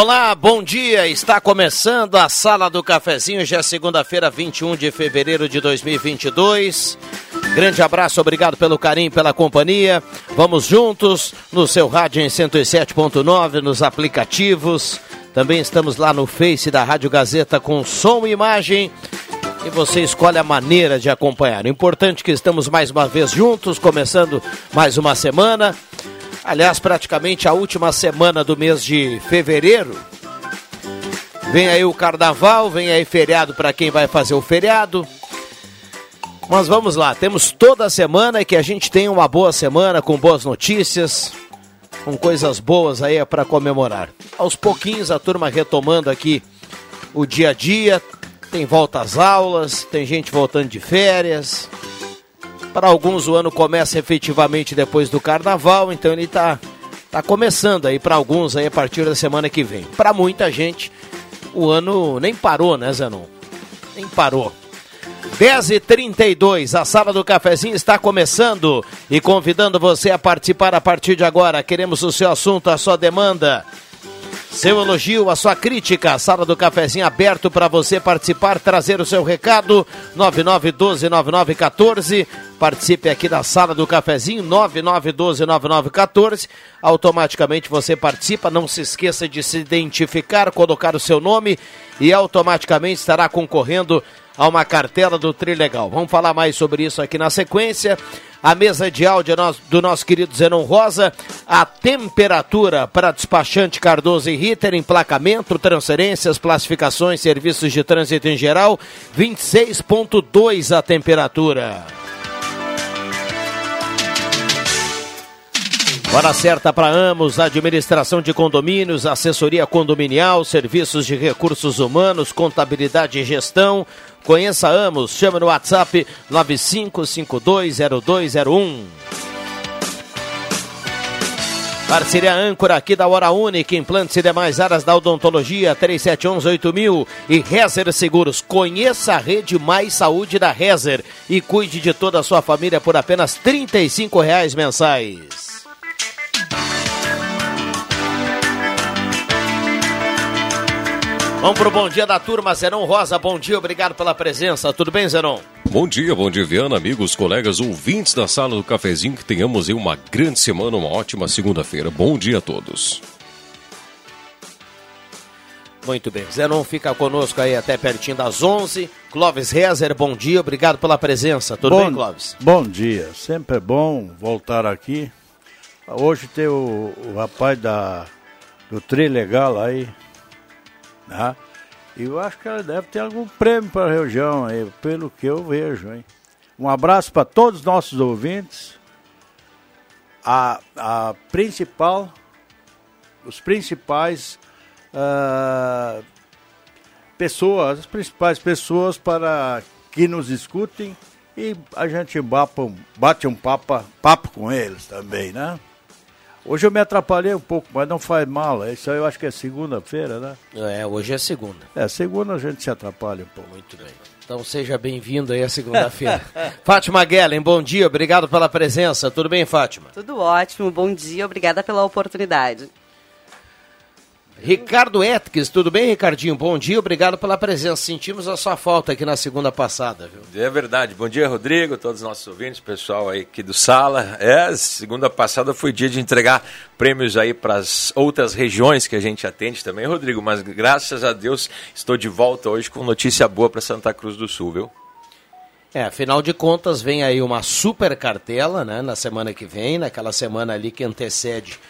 Olá, bom dia. Está começando a Sala do Cafezinho, já é segunda-feira, 21 de fevereiro de 2022. Grande abraço, obrigado pelo carinho, pela companhia. Vamos juntos no seu rádio em 107.9, nos aplicativos. Também estamos lá no Face da Rádio Gazeta com som e imagem. E você escolhe a maneira de acompanhar. O importante é que estamos mais uma vez juntos, começando mais uma semana. Aliás, praticamente a última semana do mês de fevereiro. Vem aí o carnaval, vem aí feriado para quem vai fazer o feriado. Mas vamos lá, temos toda a semana que a gente tenha uma boa semana com boas notícias, com coisas boas aí para comemorar. Aos pouquinhos a turma retomando aqui o dia a dia, tem volta às aulas, tem gente voltando de férias. Para alguns o ano começa efetivamente depois do carnaval, então ele está tá começando aí para alguns aí a partir da semana que vem. Para muita gente o ano nem parou, né, Zenon? Nem parou. 10h32, a sala do cafezinho está começando e convidando você a participar a partir de agora. Queremos o seu assunto, a sua demanda. Seu elogio, a sua crítica, a sala do cafezinho aberto para você participar, trazer o seu recado, 99129914. Participe aqui da sala do cafezinho, 99129914. Automaticamente você participa, não se esqueça de se identificar, colocar o seu nome e automaticamente estará concorrendo a uma cartela do Trilegal. Vamos falar mais sobre isso aqui na sequência a mesa de áudio do nosso querido Zenon Rosa, a temperatura para despachante Cardoso e Ritter, emplacamento, transferências, classificações, serviços de trânsito em geral, 26.2 a temperatura. Hora certa para Amos, administração de condomínios, assessoria condominial, serviços de recursos humanos, contabilidade e gestão. Conheça Amos, chama no WhatsApp 95520201. Parceria âncora aqui da Hora Única, implantes e demais áreas da odontologia, 3711-8000 e Rezer Seguros. Conheça a rede Mais Saúde da Rezer e cuide de toda a sua família por apenas R$ reais mensais. Vamos pro bom dia da turma, Zenon Rosa. Bom dia, obrigado pela presença. Tudo bem, Zenon? Bom dia, bom dia, Viana, amigos, colegas, ouvintes da sala do cafezinho. Que tenhamos aí uma grande semana, uma ótima segunda-feira. Bom dia a todos. Muito bem, Zenon fica conosco aí até pertinho das 11. Clóvis Rezer, bom dia, obrigado pela presença. Tudo bom, bem, Clóvis? Bom dia, sempre é bom voltar aqui. Hoje tem o, o rapaz da, do Tri Legal aí, né? E eu acho que ela deve ter algum prêmio para a região aí, pelo que eu vejo, hein? Um abraço para todos os nossos ouvintes. A, a principal, os principais uh, pessoas, as principais pessoas para que nos escutem e a gente bate um papo, papo com eles também, né? Hoje eu me atrapalhei um pouco, mas não faz mal. Isso aí eu acho que é segunda-feira, né? É, hoje é segunda. É, segunda a gente se atrapalha um pouco. Muito bem. Então seja bem-vindo aí a segunda-feira. Fátima Guellen, bom dia, obrigado pela presença. Tudo bem, Fátima? Tudo ótimo, bom dia, obrigada pela oportunidade. Ricardo Etques, tudo bem, Ricardinho? Bom dia, obrigado pela presença. Sentimos a sua falta aqui na segunda passada, viu? É verdade. Bom dia, Rodrigo, todos os nossos ouvintes, pessoal aí aqui do Sala. É, segunda passada foi dia de entregar prêmios aí para as outras regiões que a gente atende também, Rodrigo, mas graças a Deus estou de volta hoje com notícia boa para Santa Cruz do Sul, viu? É, afinal de contas, vem aí uma super cartela, né, na semana que vem, naquela semana ali que antecede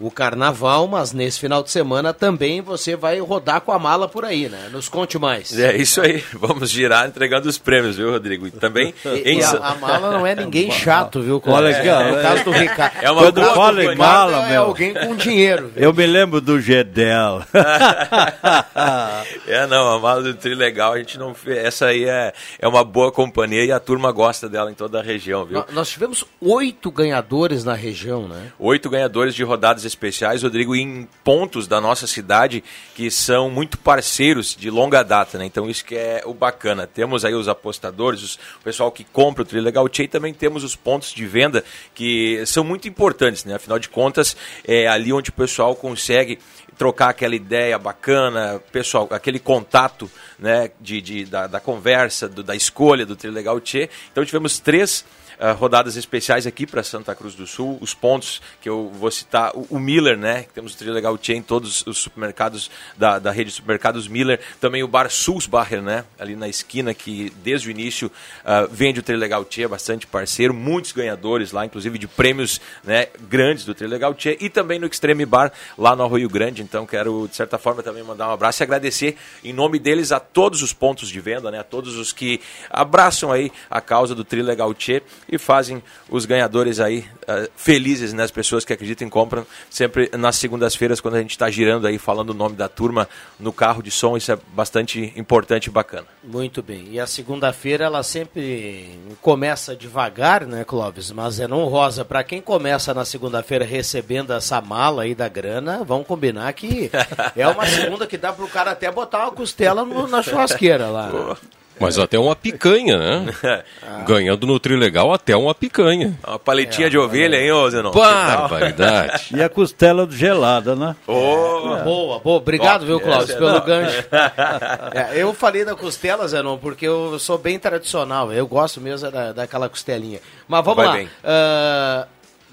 o carnaval, mas nesse final de semana também você vai rodar com a mala por aí, né? Nos conte mais. É isso aí, vamos girar entregando os prêmios, viu, Rodrigo? E também. E, em... e a, a, mala não é ninguém chato, viu? Olha aqui, é, no caso do Ricardo. É uma Quando fala em mala, é meu. alguém com dinheiro. Viu? Eu me lembro do Gedel. é, não, a mala do Trilegal, a gente não. Essa aí é, é uma boa companhia e a turma gosta dela em toda a região, viu? Nós tivemos oito ganhadores na região, né? Oito ganhadores de rodadas especiais, Rodrigo, em pontos da nossa cidade que são muito parceiros de longa data, né? Então isso que é o bacana. Temos aí os apostadores, os, o pessoal que compra o Trilegal Tchê e também temos os pontos de venda que são muito importantes, né? Afinal de contas, é ali onde o pessoal consegue trocar aquela ideia bacana, pessoal, aquele contato né, de, de da, da conversa, do, da escolha do Trilegal Tchê. Então tivemos três uh, rodadas especiais aqui para Santa Cruz do Sul. Os pontos que eu vou citar, o, o Miller, né? Temos o Trilegal Chain, todos os supermercados da, da rede de supermercados Miller. Também o Bar Sulzbacher, né? Ali na esquina, que desde o início uh, vende o Trilegal Chain, é bastante parceiro. Muitos ganhadores lá, inclusive de prêmios né, grandes do Trilegal Chain. E também no Extreme Bar, lá no Rio Grande. Então quero, de certa forma, também mandar um abraço e agradecer em nome deles a todos os pontos de venda, né? A todos os que abraçam aí a causa do Trilegal Chain e fazem os ganhadores aí uh, felizes, né? As pessoas que acreditam e compram sempre nas segundas-feiras, quando a gente está girando aí, falando o nome da turma no carro de som, isso é bastante importante e bacana. Muito bem. E a segunda-feira ela sempre começa devagar, né, Clóvis? Mas é não rosa. Para quem começa na segunda-feira recebendo essa mala aí da grana, vamos combinar que é uma segunda que dá para o cara até botar uma costela no, na churrasqueira lá. Né? Mas até uma picanha, né? ah. Ganhando no Trilegal até uma picanha. Uma paletinha é, de ovelha, hein, ô Zenon? Barbaridade. e a costela gelada, né? Oh. É. Boa, boa. Obrigado, oh, viu, Cláudio, pelo não. gancho. é, eu falei da costela, Zenon, porque eu sou bem tradicional. Eu gosto mesmo da, daquela costelinha. Mas vamos Vai lá.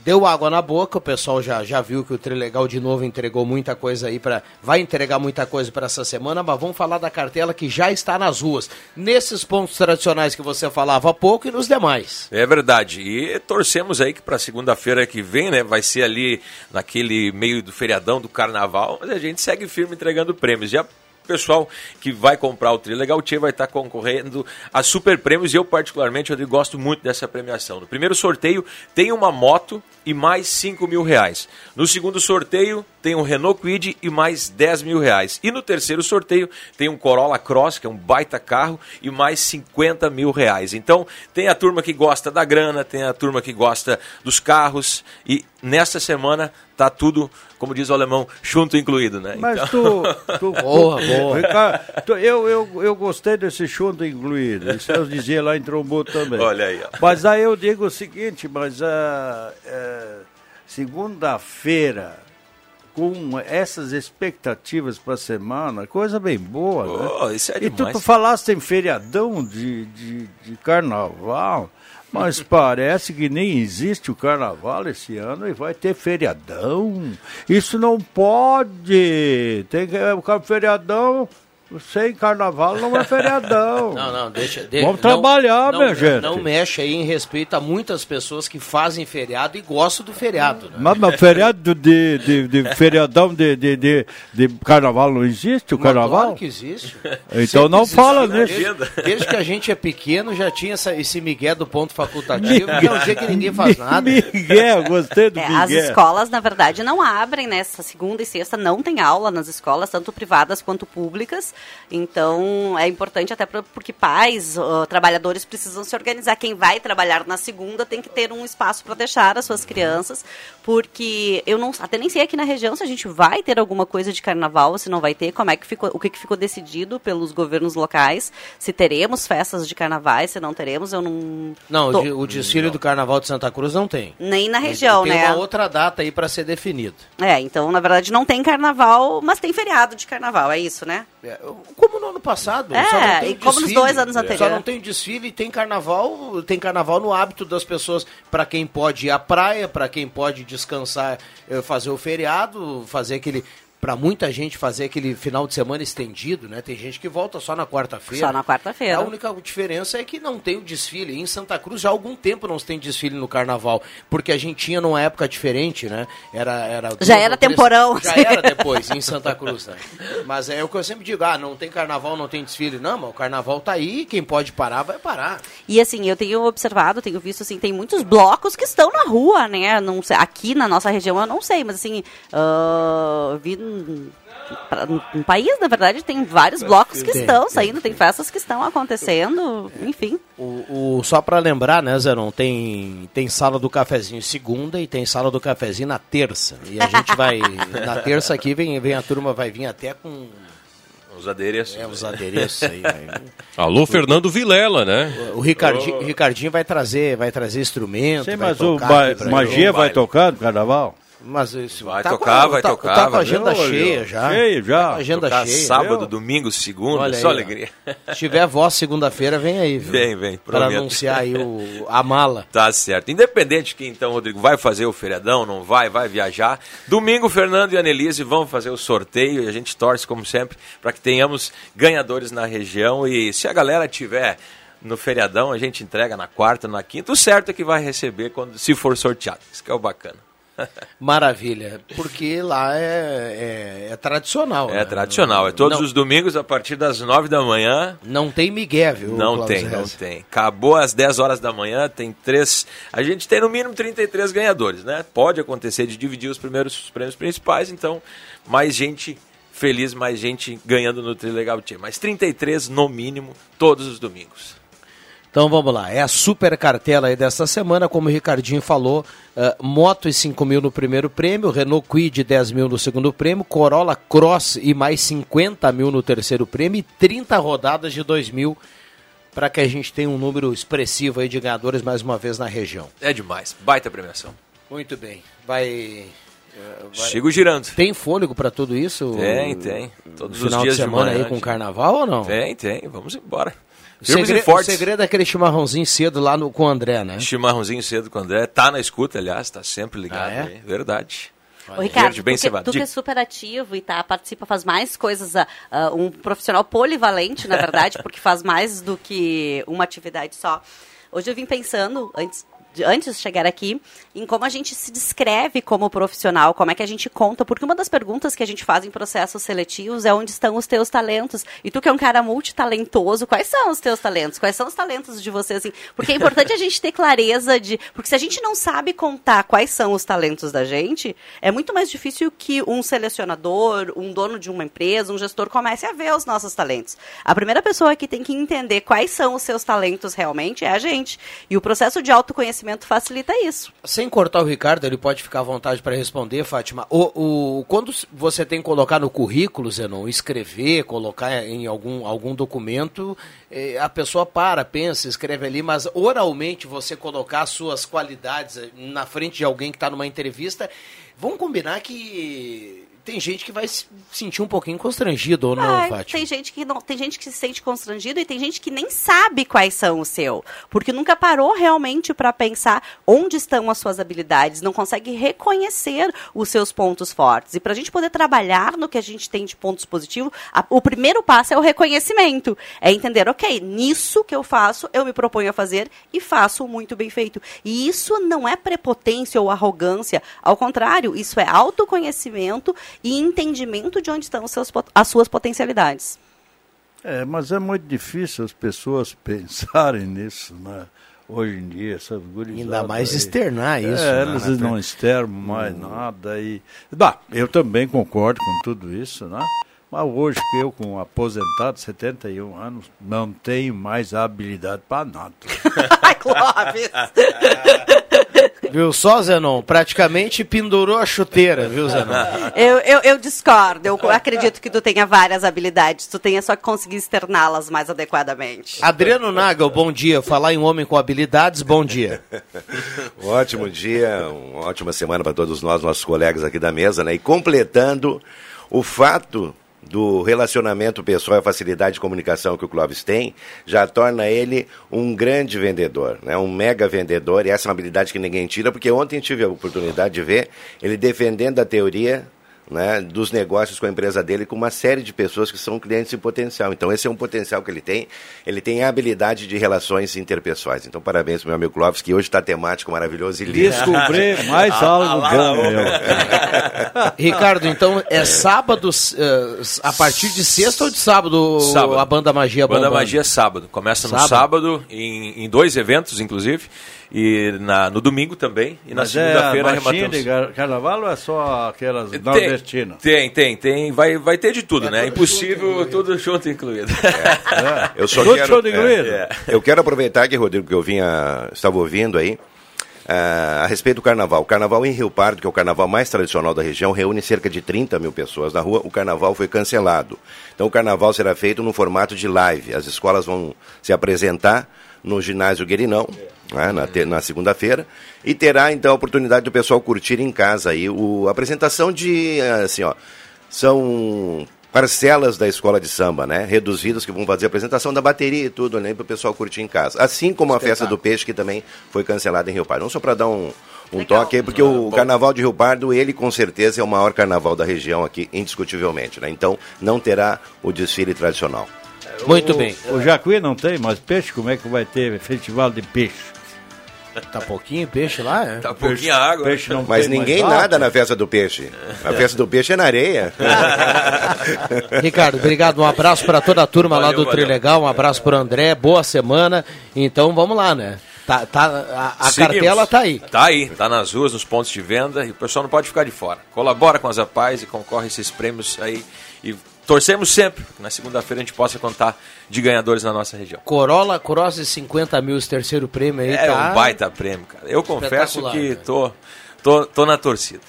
Deu água na boca, o pessoal já, já viu que o Trilegal de novo entregou muita coisa aí para vai entregar muita coisa para essa semana, mas vamos falar da cartela que já está nas ruas, nesses pontos tradicionais que você falava há pouco e nos demais. É verdade. E torcemos aí que para segunda-feira que vem, né, vai ser ali naquele meio do feriadão do carnaval, mas a gente segue firme entregando prêmios. Já pessoal que vai comprar o Trilegal Tchê vai estar concorrendo a super prêmios e eu particularmente eu gosto muito dessa premiação. No primeiro sorteio tem uma moto e mais 5 mil reais. No segundo sorteio tem um Renault Kwid e mais 10 mil reais. E no terceiro sorteio tem um Corolla Cross, que é um baita carro, e mais 50 mil reais. Então tem a turma que gosta da grana, tem a turma que gosta dos carros e nesta semana tá tudo, como diz o alemão, junto incluído, né? Mas então... tu, tu, boa, boa. Tu, eu, eu, eu gostei desse junto incluído. Isso eu dizia lá em Trombo também. Olha aí. Ó. Mas aí eu digo o seguinte, mas uh, uh, segunda-feira com essas expectativas para a semana, coisa bem boa, oh, né? Isso é e tu, tu falaste em feriadão de, de, de carnaval. Mas parece que nem existe o carnaval esse ano e vai ter feriadão. Isso não pode. Tem que o feriadão sem carnaval não é feriadão. Não, não, deixa. De, Vamos não, trabalhar, não, minha não, gente. Não mexe aí em respeito a muitas pessoas que fazem feriado e gostam do feriado. Né? Mas, mas feriado de, de, de feriadão de, de, de, de, carnaval não existe? O carnaval? Claro que existe. Então Sempre não existe, fala nisso. Desde, desde, que a gente é pequeno já tinha essa, esse migué do ponto facultativo, que é um dia que ninguém faz nada. Miguel, gostei do é, Miguel. As escolas, na verdade, não abrem, né? segunda e sexta não tem aula nas escolas, tanto privadas quanto públicas. Então, é importante até pra, porque pais, uh, trabalhadores precisam se organizar. Quem vai trabalhar na segunda tem que ter um espaço para deixar as suas crianças, porque eu não até nem sei aqui na região se a gente vai ter alguma coisa de carnaval, se não vai ter, como é que ficou, o que, que ficou decidido pelos governos locais, se teremos festas de carnavais, se não teremos, eu não Não, tô- o de- o desfile do Carnaval de Santa Cruz não tem. nem na região, tem né? uma outra data aí para ser definida. É, então na verdade não tem carnaval, mas tem feriado de carnaval, é isso, né? É, Como no ano passado. É, só e como nos desfile. dois anos Só anteriores. não tem desfile e tem carnaval, tem carnaval no hábito das pessoas, para quem pode ir à praia, para quem pode descansar, eh, fazer o feriado, fazer aquele para muita gente fazer aquele final de semana estendido, né? Tem gente que volta só na quarta-feira. Só na quarta-feira. A única diferença é que não tem o desfile. Em Santa Cruz já há algum tempo não se tem desfile no carnaval, porque a gente tinha numa época diferente, né? Era, era Já era temporão. Já era depois, em Santa Cruz, né? Mas é o que eu sempre digo, ah, não tem carnaval, não tem desfile. Não, mas o carnaval tá aí, quem pode parar, vai parar. E assim, eu tenho observado, tenho visto assim, tem muitos blocos que estão na rua, né? Não sei, aqui na nossa região eu não sei, mas assim, eu vi no, pra- país, na verdade, tem vários blocos que Tem, estão tem, saindo, tem festas que estão acontecendo, enfim. O, o- só para lembrar, né, Zeron, tem, tem sala do cafezinho segunda e tem sala do cafezinho na terça. E a gente vai, na terça aqui, vem, vem a turma, vai vir até com Os adereços. é, os adereços aí. Alô, Fernando Vilela, né? O Ricardinho, o Ricardinho vai trazer, vai trazer instrumento. Sei, vai mas o ba- magia vai tocar no carnaval? Mas isso, Vai tá tocar, com vai tá, tocar, Tá com a vai agenda ver. cheia já. Cheio já. Tá agenda Tocar cheia. sábado, viu? domingo, segunda, Olha aí, só ó. alegria. Se tiver voz segunda-feira, vem aí. Viu? Vem, vem, Para prometo. anunciar aí o, a mala. Tá certo. Independente que então, Rodrigo, vai fazer o feriadão, não vai, vai viajar. Domingo, Fernando e Annelise vão fazer o sorteio e a gente torce, como sempre, para que tenhamos ganhadores na região. E se a galera tiver no feriadão, a gente entrega na quarta, na quinta. O certo é que vai receber quando se for sorteado. Isso que é o bacana. Maravilha. Porque lá é, é, é tradicional. É né? tradicional. É todos não, os domingos a partir das nove da manhã. Não tem migué, viu? Não Klaus tem, não Reza? tem. Acabou às 10 horas da manhã, tem três. A gente tem no mínimo 33 ganhadores, né? Pode acontecer de dividir os primeiros os prêmios principais, então mais gente feliz, mais gente ganhando no Trilegal Team. Mas 33 no mínimo, todos os domingos. Então vamos lá, é a super cartela aí desta semana, como o Ricardinho falou, eh, Moto e 5 mil no primeiro prêmio, Renault Kwid 10 mil no segundo prêmio, Corolla Cross e mais 50 mil no terceiro prêmio e 30 rodadas de 2 mil para que a gente tenha um número expressivo aí de ganhadores mais uma vez na região. É demais. Baita premiação. Muito bem, vai... Sigo girando. Tem fôlego para tudo isso? Tem, tem. Todos Final os dias de semana manhã, aí com de- carnaval ou não? Tem, tem. Vamos embora. O Firmes segredo, e fortes. o segredo é aquele chimarrãozinho cedo lá no, com o André, né? Chimarrãozinho cedo com o André. Tá na escuta, aliás, tá sempre ligado Ah, é? aí. Verdade. Ô, Ricardo, Verde bem tu, que, tu que é super ativo e tá, participa, faz mais coisas, ah, um profissional polivalente, na verdade, porque faz mais do que uma atividade só. Hoje eu vim pensando, antes antes de chegar aqui, em como a gente se descreve como profissional, como é que a gente conta, porque uma das perguntas que a gente faz em processos seletivos é onde estão os teus talentos. E tu que é um cara multitalentoso, quais são os teus talentos? Quais são os talentos de você, assim? Porque é importante a gente ter clareza de... Porque se a gente não sabe contar quais são os talentos da gente, é muito mais difícil que um selecionador, um dono de uma empresa, um gestor comece a ver os nossos talentos. A primeira pessoa que tem que entender quais são os seus talentos realmente é a gente. E o processo de autoconhecimento facilita isso. Sem cortar o Ricardo, ele pode ficar à vontade para responder, Fátima. O, o, quando você tem que colocar no currículo, Zenon, escrever, colocar em algum, algum documento, eh, a pessoa para, pensa, escreve ali, mas oralmente você colocar as suas qualidades eh, na frente de alguém que está numa entrevista, vamos combinar que tem gente que vai se sentir um pouquinho constrangido ou não, Fátima? tem gente que não, tem gente que se sente constrangido e tem gente que nem sabe quais são os seus, porque nunca parou realmente para pensar onde estão as suas habilidades, não consegue reconhecer os seus pontos fortes. E para a gente poder trabalhar no que a gente tem de pontos positivos, a- o primeiro passo é o reconhecimento, é entender, ok, nisso que eu faço, eu me proponho a fazer e faço muito bem feito. E isso não é prepotência ou arrogância, ao contrário, isso é autoconhecimento e entendimento de onde estão os seus, as suas potencialidades. É, mas é muito difícil as pessoas pensarem nisso, né? Hoje em dia, essas gurizadas Ainda mais aí. externar isso. É, né, eles não externam mais nada. E... Bah, eu também concordo com tudo isso, né? Mas hoje que eu, com aposentado, 71 anos, não tenho mais habilidade para nada. Ai, Clóvis! Viu só, Zenon? Praticamente pendurou a chuteira, viu, Zenon? Eu, eu, eu discordo. Eu acredito que tu tenha várias habilidades. Tu tenha só que conseguir externá-las mais adequadamente. Adriano Nagel, bom dia. Falar em homem com habilidades, bom dia. Um ótimo dia, uma ótima semana para todos nós, nossos colegas aqui da mesa, né? E completando o fato do relacionamento pessoal e facilidade de comunicação que o Clóvis tem, já torna ele um grande vendedor, né? um mega vendedor, e essa é uma habilidade que ninguém tira, porque ontem tive a oportunidade de ver ele defendendo a teoria né, dos negócios com a empresa dele com uma série de pessoas que são clientes em potencial. Então, esse é um potencial que ele tem. Ele tem a habilidade de relações interpessoais. Então, parabéns para meu amigo Clóvis, que hoje está temático, maravilhoso e lindo. Descobri mais algo bom, meu. Ricardo, então é sábado, eh, a partir de sexta ou de sábado, Sábado. a Banda Magia Banda bombando? Magia é sábado. Começa no Sábado? sábado, em, em dois eventos, inclusive. E na, no domingo também. E na Mas é a segunda-feira marchinha de arrematamos. gar- carnaval ou é só aquelas Tem, nordestinas? tem, tem, tem. Vai, vai ter de tudo, né? Impossível, tudo junto incluído. Eu só Tudo quero, de incluído? é. Eu quero aproveitar aqui, Rodrigo, que eu vinha, estava ouvindo aí, ah, a respeito do carnaval. O carnaval em Rio Pardo, que é o carnaval mais tradicional da região, reúne cerca de 30 mil pessoas na rua. O carnaval foi cancelado. Então o carnaval será feito no formato de live. As escolas vão se apresentar no ginásio Guerinão, né, na, te- na segunda-feira, e terá então a oportunidade do pessoal curtir em casa aí o, a apresentação de, assim, ó, são parcelas da escola de samba, né? Reduzidas que vão fazer a apresentação da bateria e tudo, né? Para o pessoal curtir em casa. Assim como a festa do peixe, que também foi cancelada em Rio Pardo. Não só para dar um, um Legal. toque aí, porque o carnaval de Rio Pardo, ele com certeza é o maior carnaval da região aqui, indiscutivelmente, né? Então não terá o desfile tradicional. Muito O- bem. O Jacuí não tem mais peixe? Como é que vai ter festival de peixe? Tá pouquinho peixe lá, é? Tá pouquinha água. Peixe não Mas ninguém nada na festa do peixe. A festa do peixe é na areia. Ricardo, obrigado. Um abraço para toda a turma lá Valeu, do valeu. Trilegal. Um abraço pro André. Boa semana. Então vamos lá, né? Tá, tá, a a cartela tá aí. Tá aí, tá nas ruas, nos pontos de venda e o pessoal não pode ficar de fora. Colabora com as APAES e concorre a esses prêmios aí. E torcemos sempre que na segunda-feira a gente possa contar de ganhadores na nossa região. Corolla Cross de 50 mil, esse terceiro prêmio aí. É tá... um baita prêmio, cara. Eu confesso que né? tô, tô, tô na torcida.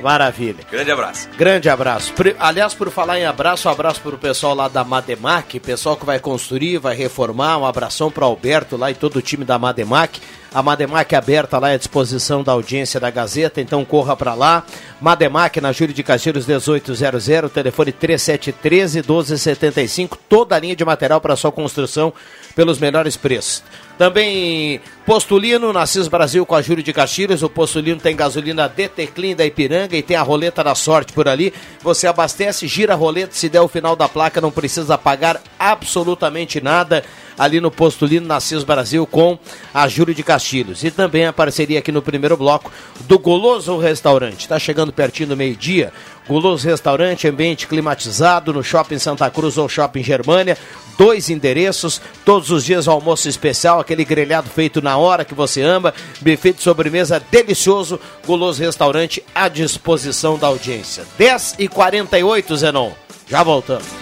Maravilha. Grande abraço. Grande abraço. Aliás, por falar em abraço, um abraço para o pessoal lá da Mademac, pessoal que vai construir, vai reformar. Um abração para Alberto lá e todo o time da Mademac. A Mademac é aberta lá à disposição da audiência da Gazeta, então corra para lá. Mademac na Júlio de Castilhos 1800, telefone 3713 1275, toda a linha de material para sua construção pelos melhores preços. Também Postulino, Nassis Brasil com a Júlio de Castilhos. O Postulino tem gasolina DT da Ipiranga e tem a roleta da sorte por ali. Você abastece, gira a roleta, se der o final da placa, não precisa pagar absolutamente nada ali no Postulino Nassis Brasil com a Júlio de Castilhos. E também a parceria aqui no primeiro bloco do Goloso Restaurante. Está chegando pertinho do meio-dia. Goloso Restaurante, ambiente climatizado no Shopping Santa Cruz ou Shopping Germânia. Dois endereços, todos os dias almoço especial, aquele grelhado feito na hora que você ama, buffet de sobremesa delicioso, Goloso Restaurante à disposição da audiência. 10 e 48 Zenon. Já voltamos.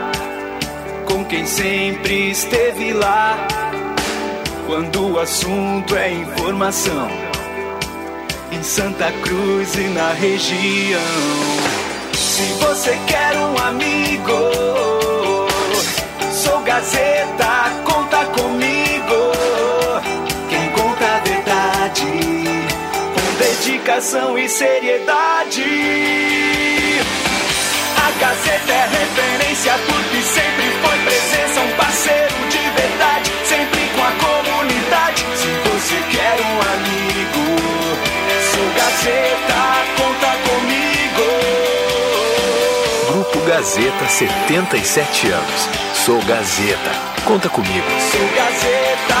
com quem sempre esteve lá. Quando o assunto é informação, em Santa Cruz e na região. Se você quer um amigo, sou Gazeta, conta comigo. Quem conta a verdade, com dedicação e seriedade. A Gazeta é referência porque sempre Gazeta, conta comigo. Grupo Gazeta. Gazeta 77 anos. Sou Gazeta. Conta comigo. Sou Gazeta,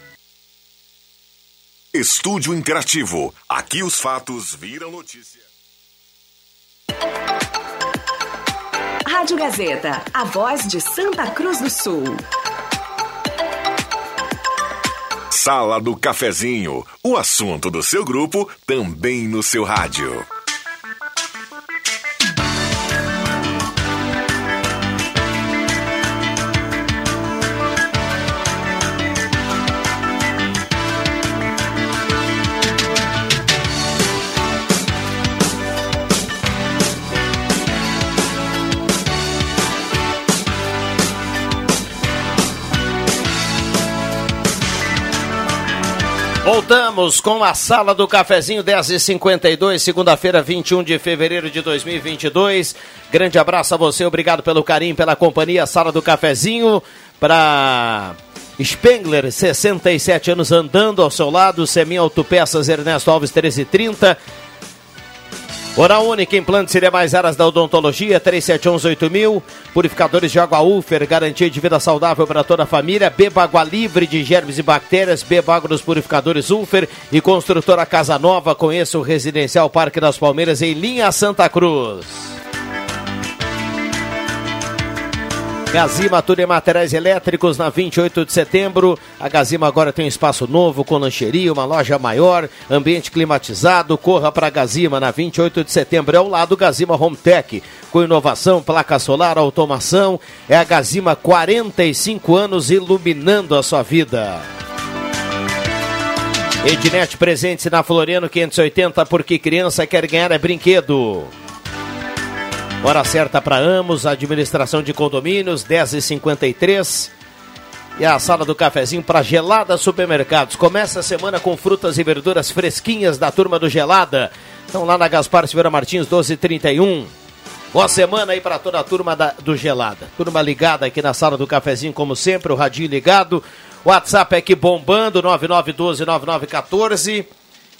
Estúdio Interativo. Aqui os fatos viram notícia. Rádio Gazeta, a voz de Santa Cruz do Sul. Sala do Cafezinho. O assunto do seu grupo também no seu rádio. Voltamos com a sala do cafezinho 10h52, segunda-feira, 21 de fevereiro de 2022. Grande abraço a você, obrigado pelo carinho, pela companhia. Sala do cafezinho para Spengler, 67 anos andando ao seu lado. Semi Autopeças Ernesto Alves 1330. Oral Única, implantes e demais áreas da odontologia, 3711-8000. Purificadores de água Ufer, garantia de vida saudável para toda a família. Beba água livre de germes e bactérias. Beba água dos purificadores Ufer. E construtora Casa Nova, conheça o Residencial Parque das Palmeiras em linha Santa Cruz. Gazima, tudo em materiais elétricos na 28 de setembro. A Gazima agora tem um espaço novo com lancheria, uma loja maior, ambiente climatizado. Corra para a Gazima na 28 de setembro. É o lado Gazima Home Tech, com inovação, placa solar, automação. É a Gazima 45 anos iluminando a sua vida. Ednet presente na Floriano 580, porque criança quer ganhar é brinquedo. Hora certa para Amos, administração de condomínios, 10h53. E a sala do cafezinho para Gelada Supermercados. Começa a semana com frutas e verduras fresquinhas da turma do Gelada. Estão lá na Gaspar Silveira Martins, 1231. Boa semana aí para toda a turma da, do Gelada. Turma ligada aqui na sala do cafezinho, como sempre, o radinho ligado. WhatsApp aqui bombando, 99129914.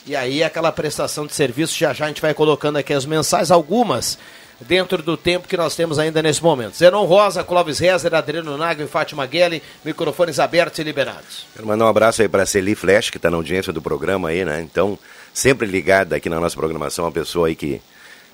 E aí aquela prestação de serviço, já já a gente vai colocando aqui as mensais, algumas dentro do tempo que nós temos ainda nesse momento. Zenon Rosa, Clóvis Rezer, Adriano Nago e Fátima Guelli, microfones abertos e liberados. Quero mandar um abraço aí para a Celi Flash, que está na audiência do programa aí, né? Então, sempre ligada aqui na nossa programação, uma pessoa aí que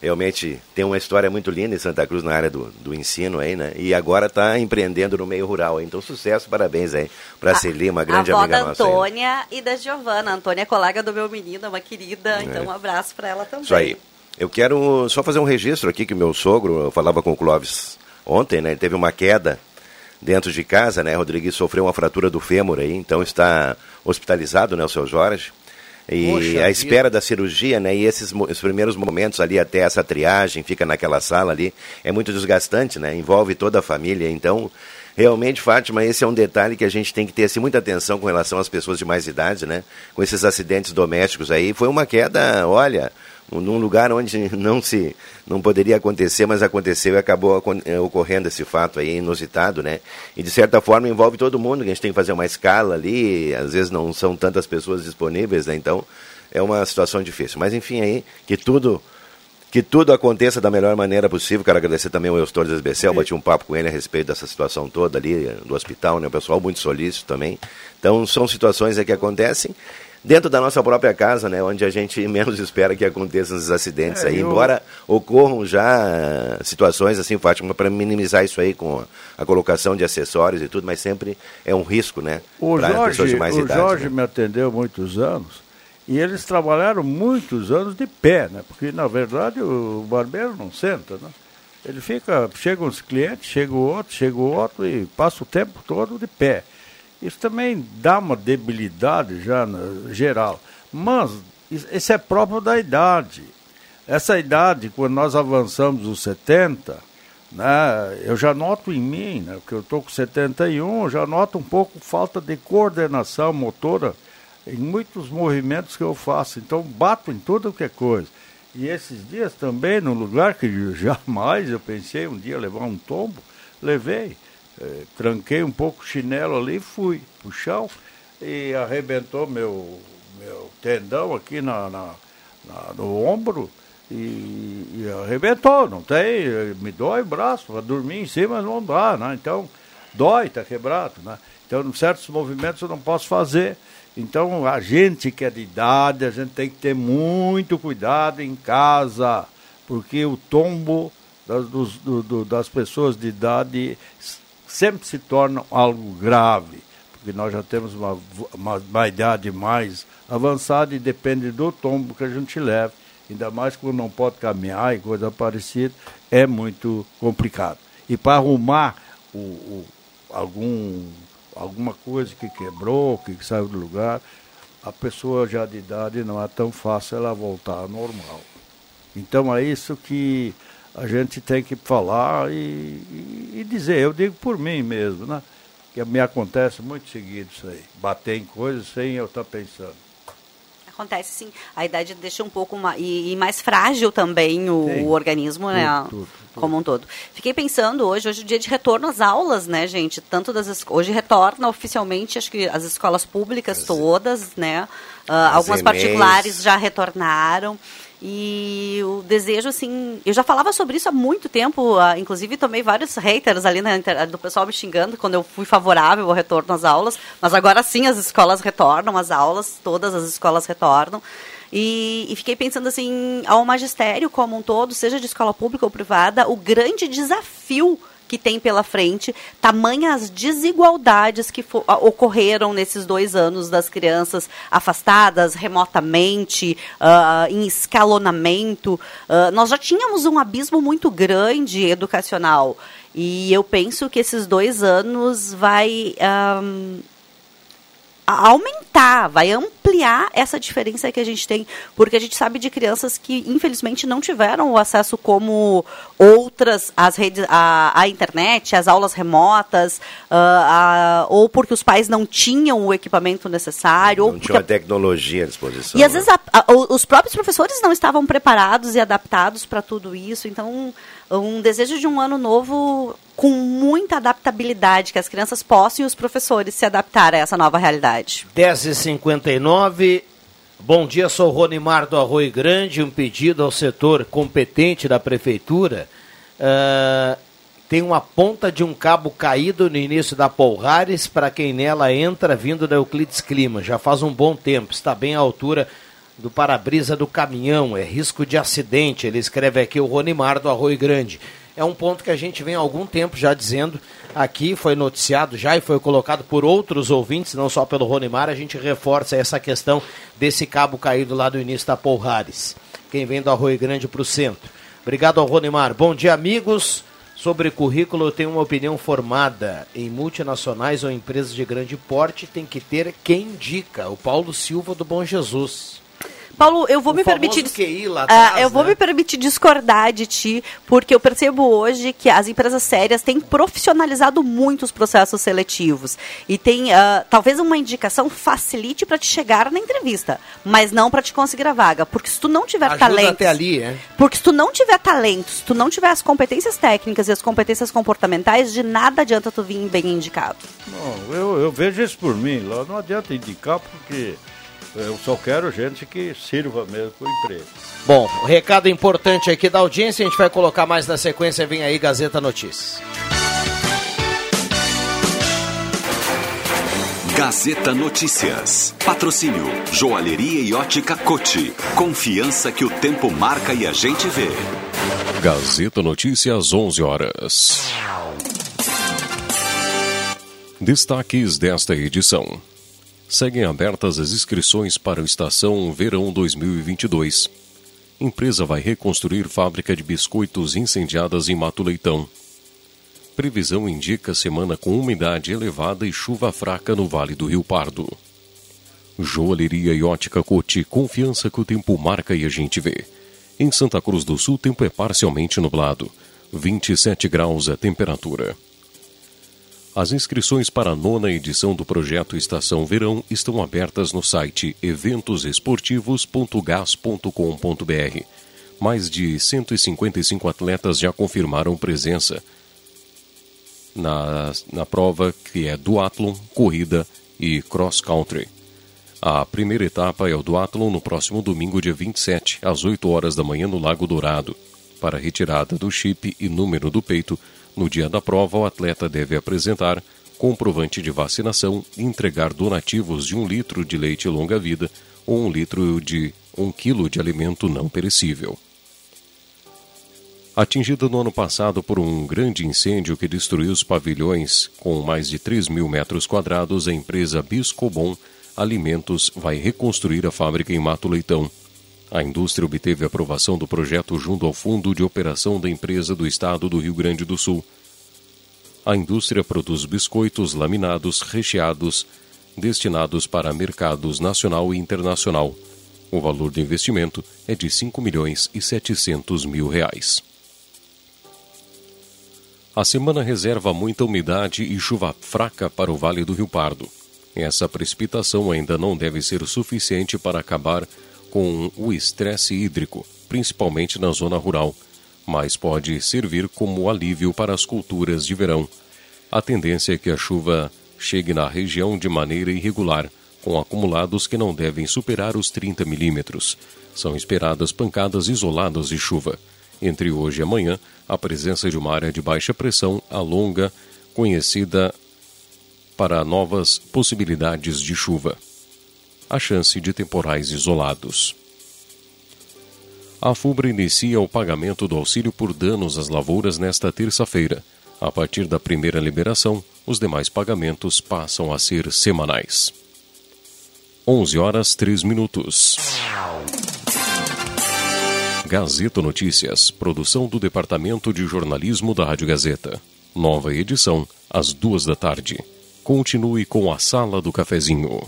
realmente tem uma história muito linda em Santa Cruz na área do, do ensino aí, né? E agora está empreendendo no meio rural aí. Então, sucesso, parabéns aí para a Celi, uma grande a avó amiga da nossa. aí. Antônia e da Giovana. A Antônia é colega do meu menino, é uma querida. Então, um abraço para ela também. Isso aí. Eu quero só fazer um registro aqui que o meu sogro, eu falava com o Clóvis ontem, né? Ele teve uma queda dentro de casa, né? Rodrigues sofreu uma fratura do fêmur aí, então está hospitalizado, né, o seu Jorge. E Poxa a espera da cirurgia, né? E esses os primeiros momentos ali até essa triagem, fica naquela sala ali, é muito desgastante, né? Envolve toda a família, então Realmente, Fátima, esse é um detalhe que a gente tem que ter assim, muita atenção com relação às pessoas de mais idade, né? Com esses acidentes domésticos aí. Foi uma queda, olha, num lugar onde não se não poderia acontecer, mas aconteceu e acabou eh, ocorrendo esse fato aí inusitado, né? E de certa forma envolve todo mundo, que a gente tem que fazer uma escala ali, às vezes não são tantas pessoas disponíveis, né? Então, é uma situação difícil. Mas enfim, aí, que tudo que tudo aconteça da melhor maneira possível. Quero agradecer também ao Eustor Desbecel, bati um papo com ele a respeito dessa situação toda ali do hospital, né? O pessoal muito solícito também. Então, são situações que acontecem dentro da nossa própria casa, né, onde a gente menos espera que aconteçam esses acidentes é, aí, eu... embora ocorram já situações assim, Fátima, para minimizar isso aí com a, colocação de acessórios e tudo, mas sempre é um risco, né, de mais o idade. O Jorge né? me atendeu muitos anos e eles trabalharam muitos anos de pé, né, porque na verdade o barbeiro não senta, né. Ele fica, chega uns clientes, chega o outro, chega o outro e passa o tempo todo de pé. Isso também dá uma debilidade já na, geral. Mas isso é próprio da idade. Essa idade, quando nós avançamos os 70, né, eu já noto em mim, né, porque eu estou com 71, eu já noto um pouco falta de coordenação motora em muitos movimentos que eu faço. Então, bato em tudo que é coisa. E esses dias também, num lugar que jamais eu pensei um dia levar um tombo, levei eh, tranquei um pouco o chinelo ali, fui pro chão e arrebentou meu, meu tendão aqui na, na, na no ombro e, e, arrebentou, não tem, me dói o braço, para dormir em cima não dá, né? Então, dói, tá quebrado, né? Então, certos movimentos eu não posso fazer. Então, a gente que é de idade, a gente tem que ter muito cuidado em casa, porque o tombo das, dos, do, do, das pessoas de idade sempre se tornam algo grave, porque nós já temos uma, uma, uma idade mais avançada e depende do tombo que a gente leva, ainda mais quando não pode caminhar e coisa parecida, é muito complicado. E para arrumar o, o, algum, alguma coisa que quebrou, que saiu do lugar, a pessoa já de idade não é tão fácil ela voltar ao normal. Então é isso que a gente tem que falar e, e, e, dizer. Eu digo por mim mesmo, né? Que me acontece muito seguido isso aí. Bater em coisas sem eu estar tá pensando. Acontece sim. A idade deixa um pouco uma, e, e, mais frágil também o, o organismo, né? Tudo, tudo, tudo. Como um todo. Fiquei pensando hoje, hoje é o dia de retorno às aulas, né, gente? Tanto das hoje retorna oficialmente, acho que as escolas públicas todas, né? Uh, algumas particulares já retornaram. E o desejo, assim, eu já falava sobre isso há muito tempo, uh, inclusive tomei vários haters ali na, do pessoal me xingando quando eu fui favorável ao retorno às aulas, mas agora sim as escolas retornam às aulas, todas as escolas retornam. E, e, fiquei pensando assim, ao magistério como um todo, seja de escola pública ou privada, o grande desafio que tem pela frente, tamanhas desigualdades que ocorreram nesses dois anos das crianças afastadas remotamente, uh, em escalonamento. Uh, nós já tínhamos um abismo muito grande educacional. E eu penso que esses dois anos vai. Um, aumentar, vai ampliar essa diferença que a gente tem, porque a gente sabe de crianças que infelizmente não tiveram o acesso como outras às redes, à, à internet, às aulas remotas, uh, a, ou porque os pais não tinham o equipamento necessário, não ou tinha a tecnologia à disposição. E às né? vezes a, a, os próprios professores não estavam preparados e adaptados para tudo isso, então um desejo de um ano novo com muita adaptabilidade, que as crianças possam e os professores se adaptarem a essa nova realidade. 10h59. Bom dia, sou Ronimar do Arroio Grande. Um pedido ao setor competente da prefeitura. Uh, tem uma ponta de um cabo caído no início da Polrares para quem nela entra vindo da Euclides Clima. Já faz um bom tempo, está bem à altura do para-brisa do caminhão. É risco de acidente. Ele escreve aqui o Ronimar do Arroio Grande é um ponto que a gente vem há algum tempo já dizendo aqui, foi noticiado já e foi colocado por outros ouvintes, não só pelo Ronimar, a gente reforça essa questão desse cabo caído lá do início da Polrares. Quem vem do Arroio Grande para o centro. Obrigado ao Ronimar. Bom dia, amigos. Sobre currículo, eu tenho uma opinião formada. Em multinacionais ou empresas de grande porte, tem que ter quem indica. O Paulo Silva do Bom Jesus. Paulo, eu vou o me permitir. QI lá atrás, uh, eu né? vou me permitir discordar de ti, porque eu percebo hoje que as empresas sérias têm profissionalizado muito os processos seletivos. E tem, uh, talvez uma indicação facilite para te chegar na entrevista, mas não para te conseguir a vaga. Porque se tu não tiver Ajuda talento. até ali, é? Porque se tu não tiver talento, se tu não tiver as competências técnicas e as competências comportamentais, de nada adianta tu vir bem indicado. Não, eu, eu vejo isso por mim. Lá não adianta indicar porque Eu só quero gente que sirva mesmo para o emprego. Bom, o recado importante aqui da audiência, a gente vai colocar mais na sequência, vem aí Gazeta Notícias. Gazeta Notícias. Patrocínio Joalheria e Ótica Cote. Confiança que o tempo marca e a gente vê. Gazeta Notícias, 11 horas. Destaques desta edição. Seguem abertas as inscrições para o Estação Verão 2022. Empresa vai reconstruir fábrica de biscoitos incendiadas em Mato Leitão. Previsão indica semana com umidade elevada e chuva fraca no Vale do Rio Pardo. Joalheria e ótica Cote, confiança que o tempo marca e a gente vê. Em Santa Cruz do Sul, tempo é parcialmente nublado. 27 graus a temperatura. As inscrições para a nona edição do projeto Estação Verão estão abertas no site eventosesportivos.gas.com.br. Mais de 155 atletas já confirmaram presença na, na prova que é duathlon, corrida e cross country. A primeira etapa é o duathlon no próximo domingo, dia 27, às 8 horas da manhã no Lago Dourado. Para retirada do chip e número do peito, no dia da prova o atleta deve apresentar comprovante de vacinação e entregar donativos de um litro de leite longa-vida ou um litro de um quilo de alimento não perecível. Atingida no ano passado por um grande incêndio que destruiu os pavilhões com mais de 3 mil metros quadrados, a empresa Biscobon Alimentos vai reconstruir a fábrica em Mato Leitão. A indústria obteve aprovação do projeto junto ao Fundo de Operação da Empresa do Estado do Rio Grande do Sul. A indústria produz biscoitos laminados recheados destinados para mercados nacional e internacional. O valor do investimento é de 5 milhões e 700 mil reais. A semana reserva muita umidade e chuva fraca para o Vale do Rio Pardo. Essa precipitação ainda não deve ser suficiente para acabar com o estresse hídrico, principalmente na zona rural, mas pode servir como alívio para as culturas de verão. A tendência é que a chuva chegue na região de maneira irregular, com acumulados que não devem superar os 30 milímetros. São esperadas pancadas isoladas de chuva. Entre hoje e amanhã, a presença de uma área de baixa pressão alonga, conhecida para novas possibilidades de chuva. A chance de temporais isolados. A FUBRA inicia o pagamento do auxílio por danos às lavouras nesta terça-feira. A partir da primeira liberação, os demais pagamentos passam a ser semanais. 11 horas 3 minutos. Gazeta Notícias, produção do Departamento de Jornalismo da Rádio Gazeta. Nova edição, às duas da tarde. Continue com a Sala do Cafezinho.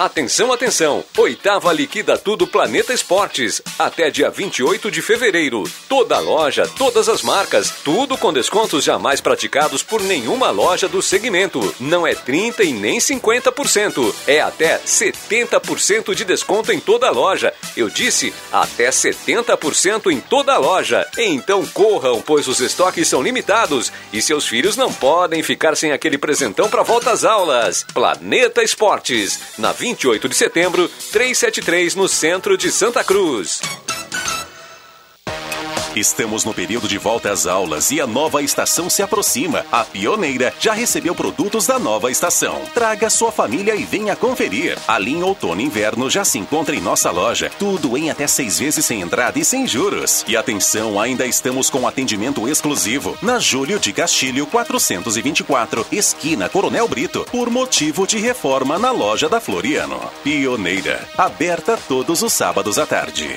Atenção, atenção! Oitava Liquida Tudo Planeta Esportes. Até dia 28 de fevereiro. Toda loja, todas as marcas, tudo com descontos jamais praticados por nenhuma loja do segmento. Não é 30% e nem 50%. É até 70% de desconto em toda loja. Eu disse até 70% em toda loja. Então corram, pois os estoques são limitados e seus filhos não podem ficar sem aquele presentão para volta às aulas. Planeta Esportes. Na 28 de setembro, 373 no centro de Santa Cruz. Estamos no período de volta às aulas e a nova estação se aproxima. A Pioneira já recebeu produtos da nova estação. Traga sua família e venha conferir. A linha Outono e Inverno já se encontra em nossa loja. Tudo em até seis vezes sem entrada e sem juros. E atenção, ainda estamos com atendimento exclusivo na Júlio de Castilho 424, esquina Coronel Brito, por motivo de reforma na loja da Floriano. Pioneira, aberta todos os sábados à tarde.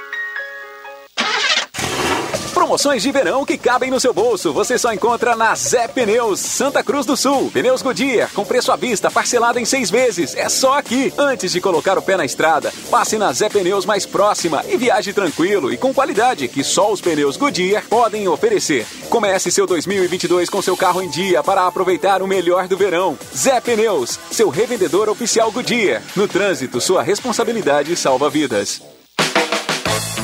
Promoções de verão que cabem no seu bolso. Você só encontra na Zé Pneus, Santa Cruz do Sul. Pneus Goodyear, com preço à vista, parcelado em seis vezes. É só aqui. Antes de colocar o pé na estrada, passe na Zé Pneus mais próxima e viaje tranquilo e com qualidade que só os pneus Goodyear podem oferecer. Comece seu 2022 com seu carro em dia para aproveitar o melhor do verão. Zé Pneus, seu revendedor oficial Goodyear. No trânsito, sua responsabilidade salva vidas.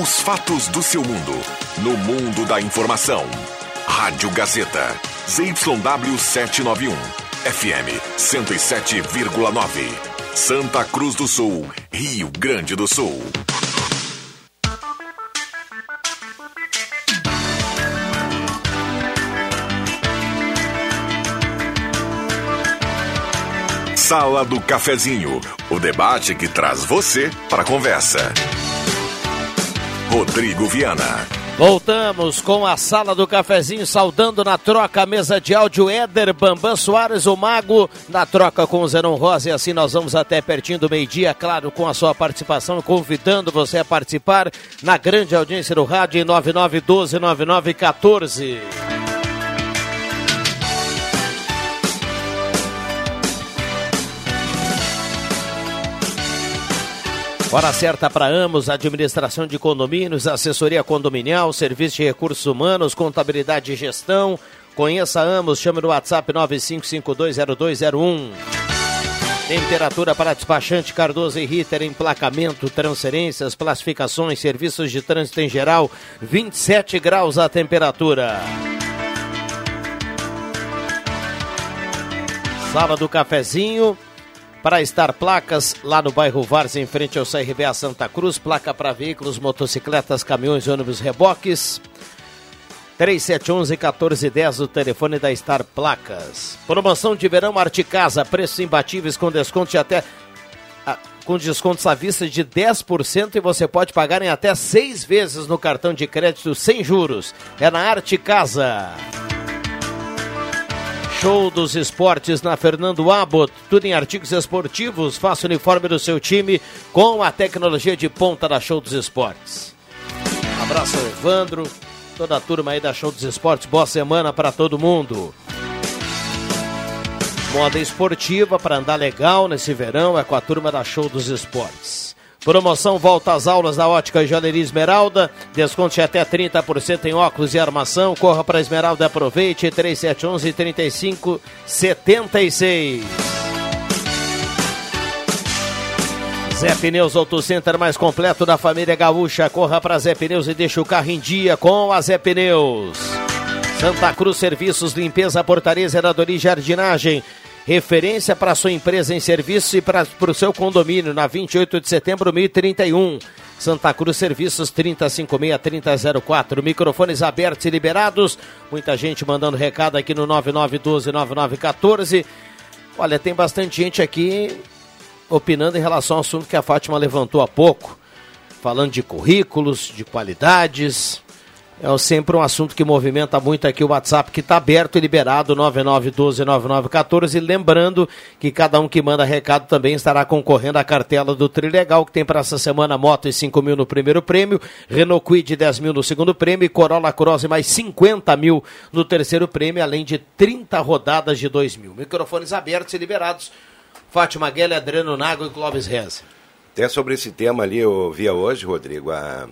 Os fatos do seu mundo. No mundo da informação. Rádio Gazeta. ZYW 791. FM 107,9. Santa Cruz do Sul. Rio Grande do Sul. Sala do Cafezinho. O debate que traz você para a conversa. Rodrigo Viana. Voltamos com a sala do cafezinho, saudando na troca a mesa de áudio Éder Bambam Soares, o Mago, na troca com o Zenon Rosa. E assim nós vamos até pertinho do meio-dia, claro, com a sua participação, convidando você a participar na grande audiência do rádio em 9912-9914. Hora certa para Amos, administração de condomínios, assessoria condominial, serviço de recursos humanos, contabilidade e gestão. Conheça Amos, chame no WhatsApp 95520201. Temperatura para despachante Cardoso e Ritter, emplacamento, transferências, classificações, serviços de trânsito em geral, 27 graus a temperatura. Sala do cafezinho, para estar placas lá no bairro Vars, em frente ao CRBA Santa Cruz, placa para veículos, motocicletas, caminhões, ônibus, reboques. 3711-1410, o telefone da Star Placas. Promoção de verão Arte Casa, preços imbatíveis com desconto de até. ah, com descontos à vista de 10% e você pode pagar em até seis vezes no cartão de crédito sem juros. É na Arte Casa. Show dos esportes na Fernando Abbott, tudo em artigos esportivos. Faça o uniforme do seu time com a tecnologia de ponta da Show dos Esportes. Abraço ao Evandro, toda a turma aí da Show dos Esportes. Boa semana para todo mundo. Moda esportiva para andar legal nesse verão é com a turma da Show dos Esportes. Promoção volta às aulas da Ótica Joalheria Esmeralda. Desconto de até 30% em óculos e armação. Corra para Esmeralda e aproveite. 3711 3576. Zé Pneus Auto Center mais completo da família gaúcha. Corra para Zé Pneus e deixa o carro em dia com a Zé Pneus. Santa Cruz Serviços, Limpeza, Portaria, Zeradoria e Jardinagem. Referência para sua empresa em serviço e para o seu condomínio na 28 de setembro 1031. Santa Cruz Serviços 3056-3004. Microfones abertos e liberados. Muita gente mandando recado aqui no 9912-9914. Olha, tem bastante gente aqui opinando em relação ao assunto que a Fátima levantou há pouco, falando de currículos, de qualidades. É sempre um assunto que movimenta muito aqui o WhatsApp, que está aberto e liberado, 9912-9914. Lembrando que cada um que manda recado também estará concorrendo à cartela do Trilegal, que tem para essa semana moto e 5 mil no primeiro prêmio, Renault Quid 10 mil no segundo prêmio Corolla Cross mais 50 mil no terceiro prêmio, além de 30 rodadas de 2 mil. Microfones abertos e liberados. Fátima Guelha, Adriano Nago e Clóvis Reza. Até sobre esse tema ali, eu via hoje, Rodrigo, a...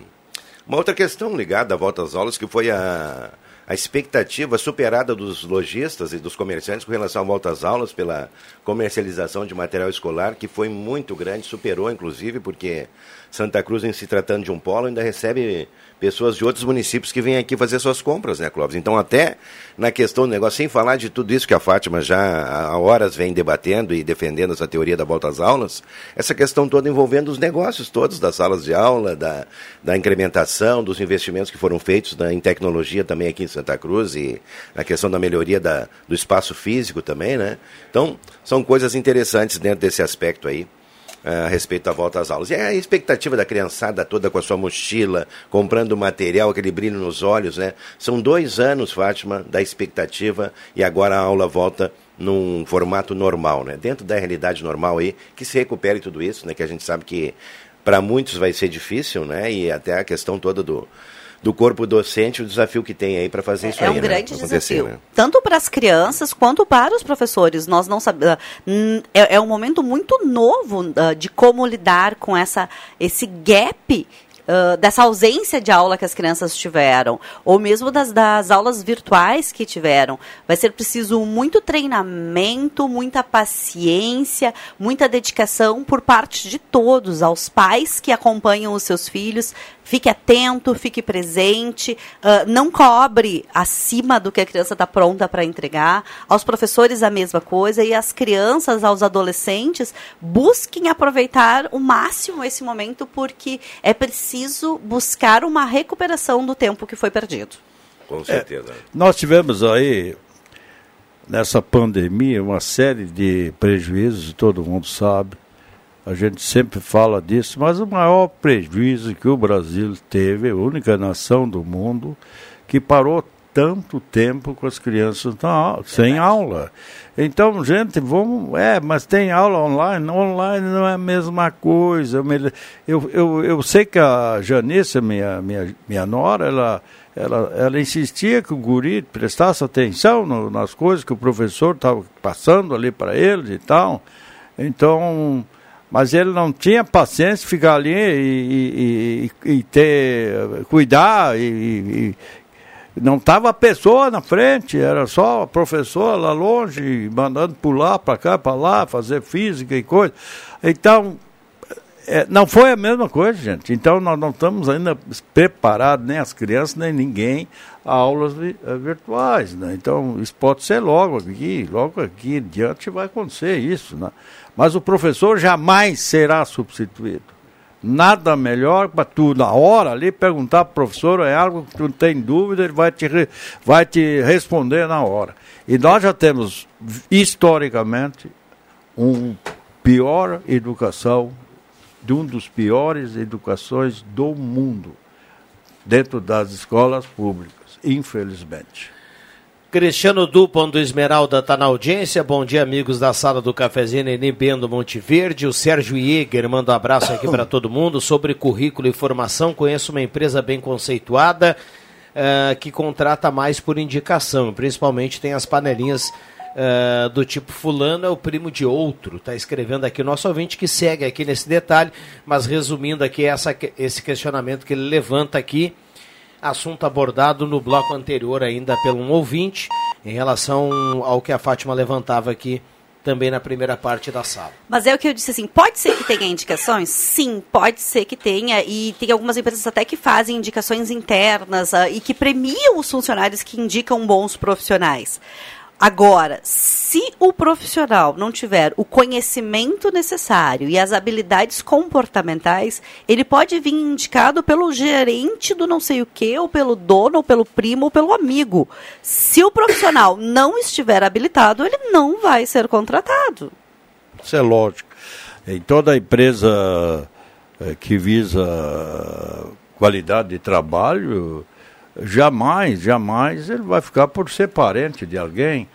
uma outra questão ligada à volta às aulas, que foi a, a expectativa superada dos lojistas e dos comerciantes com relação à volta às aulas pela comercialização de material escolar, que foi muito grande, superou inclusive, porque Santa Cruz, em se tratando de um polo, ainda recebe pessoas de outros municípios que vêm aqui fazer suas compras, né, Clóvis? Então, até na questão do negócio, sem falar de tudo isso que a Fátima já há horas vem debatendo e defendendo essa teoria da volta às aulas, essa questão toda envolvendo os negócios todos das salas de aula, da, da incrementação, dos investimentos que foram feitos né, em tecnologia também aqui em Santa Cruz e na questão da melhoria da, do espaço físico também, né? Então, são coisas interessantes dentro desse aspecto aí a respeito da volta às aulas. E é a expectativa da criançada toda com a sua mochila, comprando material, aquele brilho nos olhos, né? São dois anos, Fátima, da expectativa e agora a aula volta num formato normal, né? Dentro da realidade normal aí, que se recupere tudo isso, né? Que a gente sabe que para muitos vai ser difícil, né? E até a questão toda do do corpo docente, o desafio que tem aí para fazer isso é aí. um né? grande desafio, né? tanto para as crianças quanto para os professores. Nós não sabemos. É, é um momento muito novo uh, de como lidar com essa, esse gap Uh, dessa ausência de aula que as crianças tiveram, ou mesmo das, das aulas virtuais que tiveram. Vai ser preciso muito treinamento, muita paciência, muita dedicação por parte de todos, aos pais que acompanham os seus filhos. Fique atento, fique presente, uh, não cobre acima do que a criança está pronta para entregar. Aos professores a mesma coisa e às crianças, aos adolescentes, busquem aproveitar o máximo esse momento porque é preciso buscar uma recuperação do tempo que foi perdido. Com certeza. Nós tivemos aí, nessa pandemia, uma série de prejuízos, todo mundo sabe. A gente sempre fala disso, mas o maior prejuízo que o Brasil teve, a única nação do mundo que parou tanto tempo com as crianças na, sem aula. Então, gente, vamos. É, mas tem aula online? Online não é a mesma coisa. Eu, eu, eu, sei que a Janice, minha, minha, minha nora, ela, ela, ela insistia que o guri prestasse atenção no- nas coisas que o professor estava passando ali para ele e tal. Então. Mas ele não tinha paciência de ficar ali e, e- e- ter, cuidar e, e- não estava a pessoa na frente, era só a professora lá longe, mandando pular para cá, para lá, fazer física e coisa. Então, é, não foi a mesma coisa, gente. Então, nós não estamos ainda preparados, nem as crianças, nem ninguém, a aulas vi- eh, virtuais. Né? Então, isso pode ser logo aqui, logo aqui em diante vai acontecer isso. Né? Mas o professor jamais será substituído. Nada melhor para tu, na hora ali, perguntar para o professor, é algo que tu não tem dúvida, ele vai te, vai te responder na hora. E nós já temos, historicamente, um pior educação, de um dos piores educações do mundo, dentro das escolas públicas, infelizmente. Cristiano Dupont do Esmeralda está na audiência. Bom dia, amigos da sala do cafezinho Neném Bendo Monte Verde. O Sérgio Jäger manda um abraço aqui para todo mundo sobre currículo e formação. Conheço uma empresa bem conceituada eh, que contrata mais por indicação. Principalmente tem as panelinhas uh, do tipo fulano é o primo de outro. Está escrevendo aqui o nosso ouvinte que segue aqui nesse detalhe, mas resumindo aqui essa, esse questionamento que ele levanta aqui, assunto abordado no bloco anterior ainda pelo um ouvinte, em relação ao que a Fátima levantava aqui também na primeira parte da sala. Mas é o que eu disse assim, pode ser que tenha indicações? Sim, pode ser que tenha, e tem algumas empresas até que fazem indicações internas uh, e que premiam os funcionários que indicam bons profissionais. Agora, se o profissional não tiver o conhecimento necessário e as habilidades comportamentais, ele pode vir indicado pelo gerente do não sei o que, ou pelo dono, ou pelo primo, ou pelo amigo. Se o profissional não estiver habilitado, ele não vai ser contratado. Isso é lógico. Em toda empresa eh, que visa qualidade de trabalho, jamais, jamais ele vai ficar por ser parente de alguém.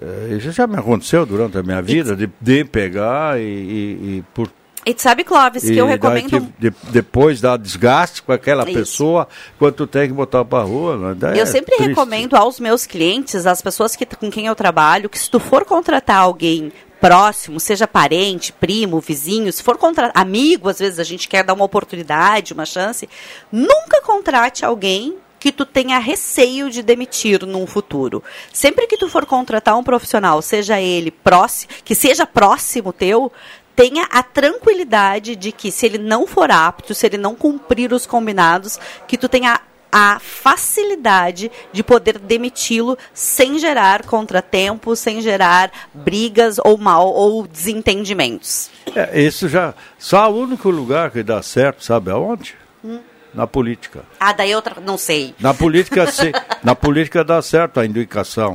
É, isso já me aconteceu durante a minha vida, de, de pegar e, e, e por e tu sabe, Clóvis, que eu recomendo. De, depois dá desgaste com aquela Isso. pessoa, quando tu tem que botar para rua. Né? Eu é sempre triste. recomendo aos meus clientes, às pessoas que, com quem eu trabalho, que se tu for contratar alguém próximo, seja parente, primo, vizinho, se for contra amigo, às vezes a gente quer dar uma oportunidade, uma chance, nunca contrate alguém que tu tenha receio de demitir num futuro. Sempre que tu for contratar um profissional, seja ele próximo, que seja próximo teu, tenha a tranquilidade de que se ele não for apto, se ele não cumprir os combinados, que tu tenha a facilidade de poder demiti-lo sem gerar contratempos, sem gerar brigas ou mal ou desentendimentos. É, isso já só o único lugar que dá certo, sabe aonde? Hum na política. Ah, daí outra, não sei. Na política, se, na política dá certo a indicação.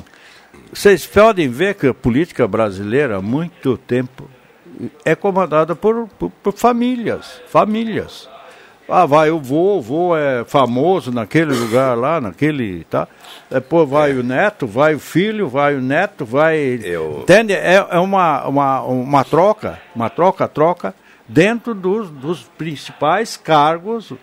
Vocês podem ver que a política brasileira há muito tempo é comandada por, por, por famílias, famílias. Ah, vai o vô, o vô é famoso naquele lugar lá, naquele, tá? Depois vai é. o neto, vai o filho, vai o neto, vai... Eu... Entende? É, é uma, uma, uma troca, uma troca-troca dentro dos, dos principais cargos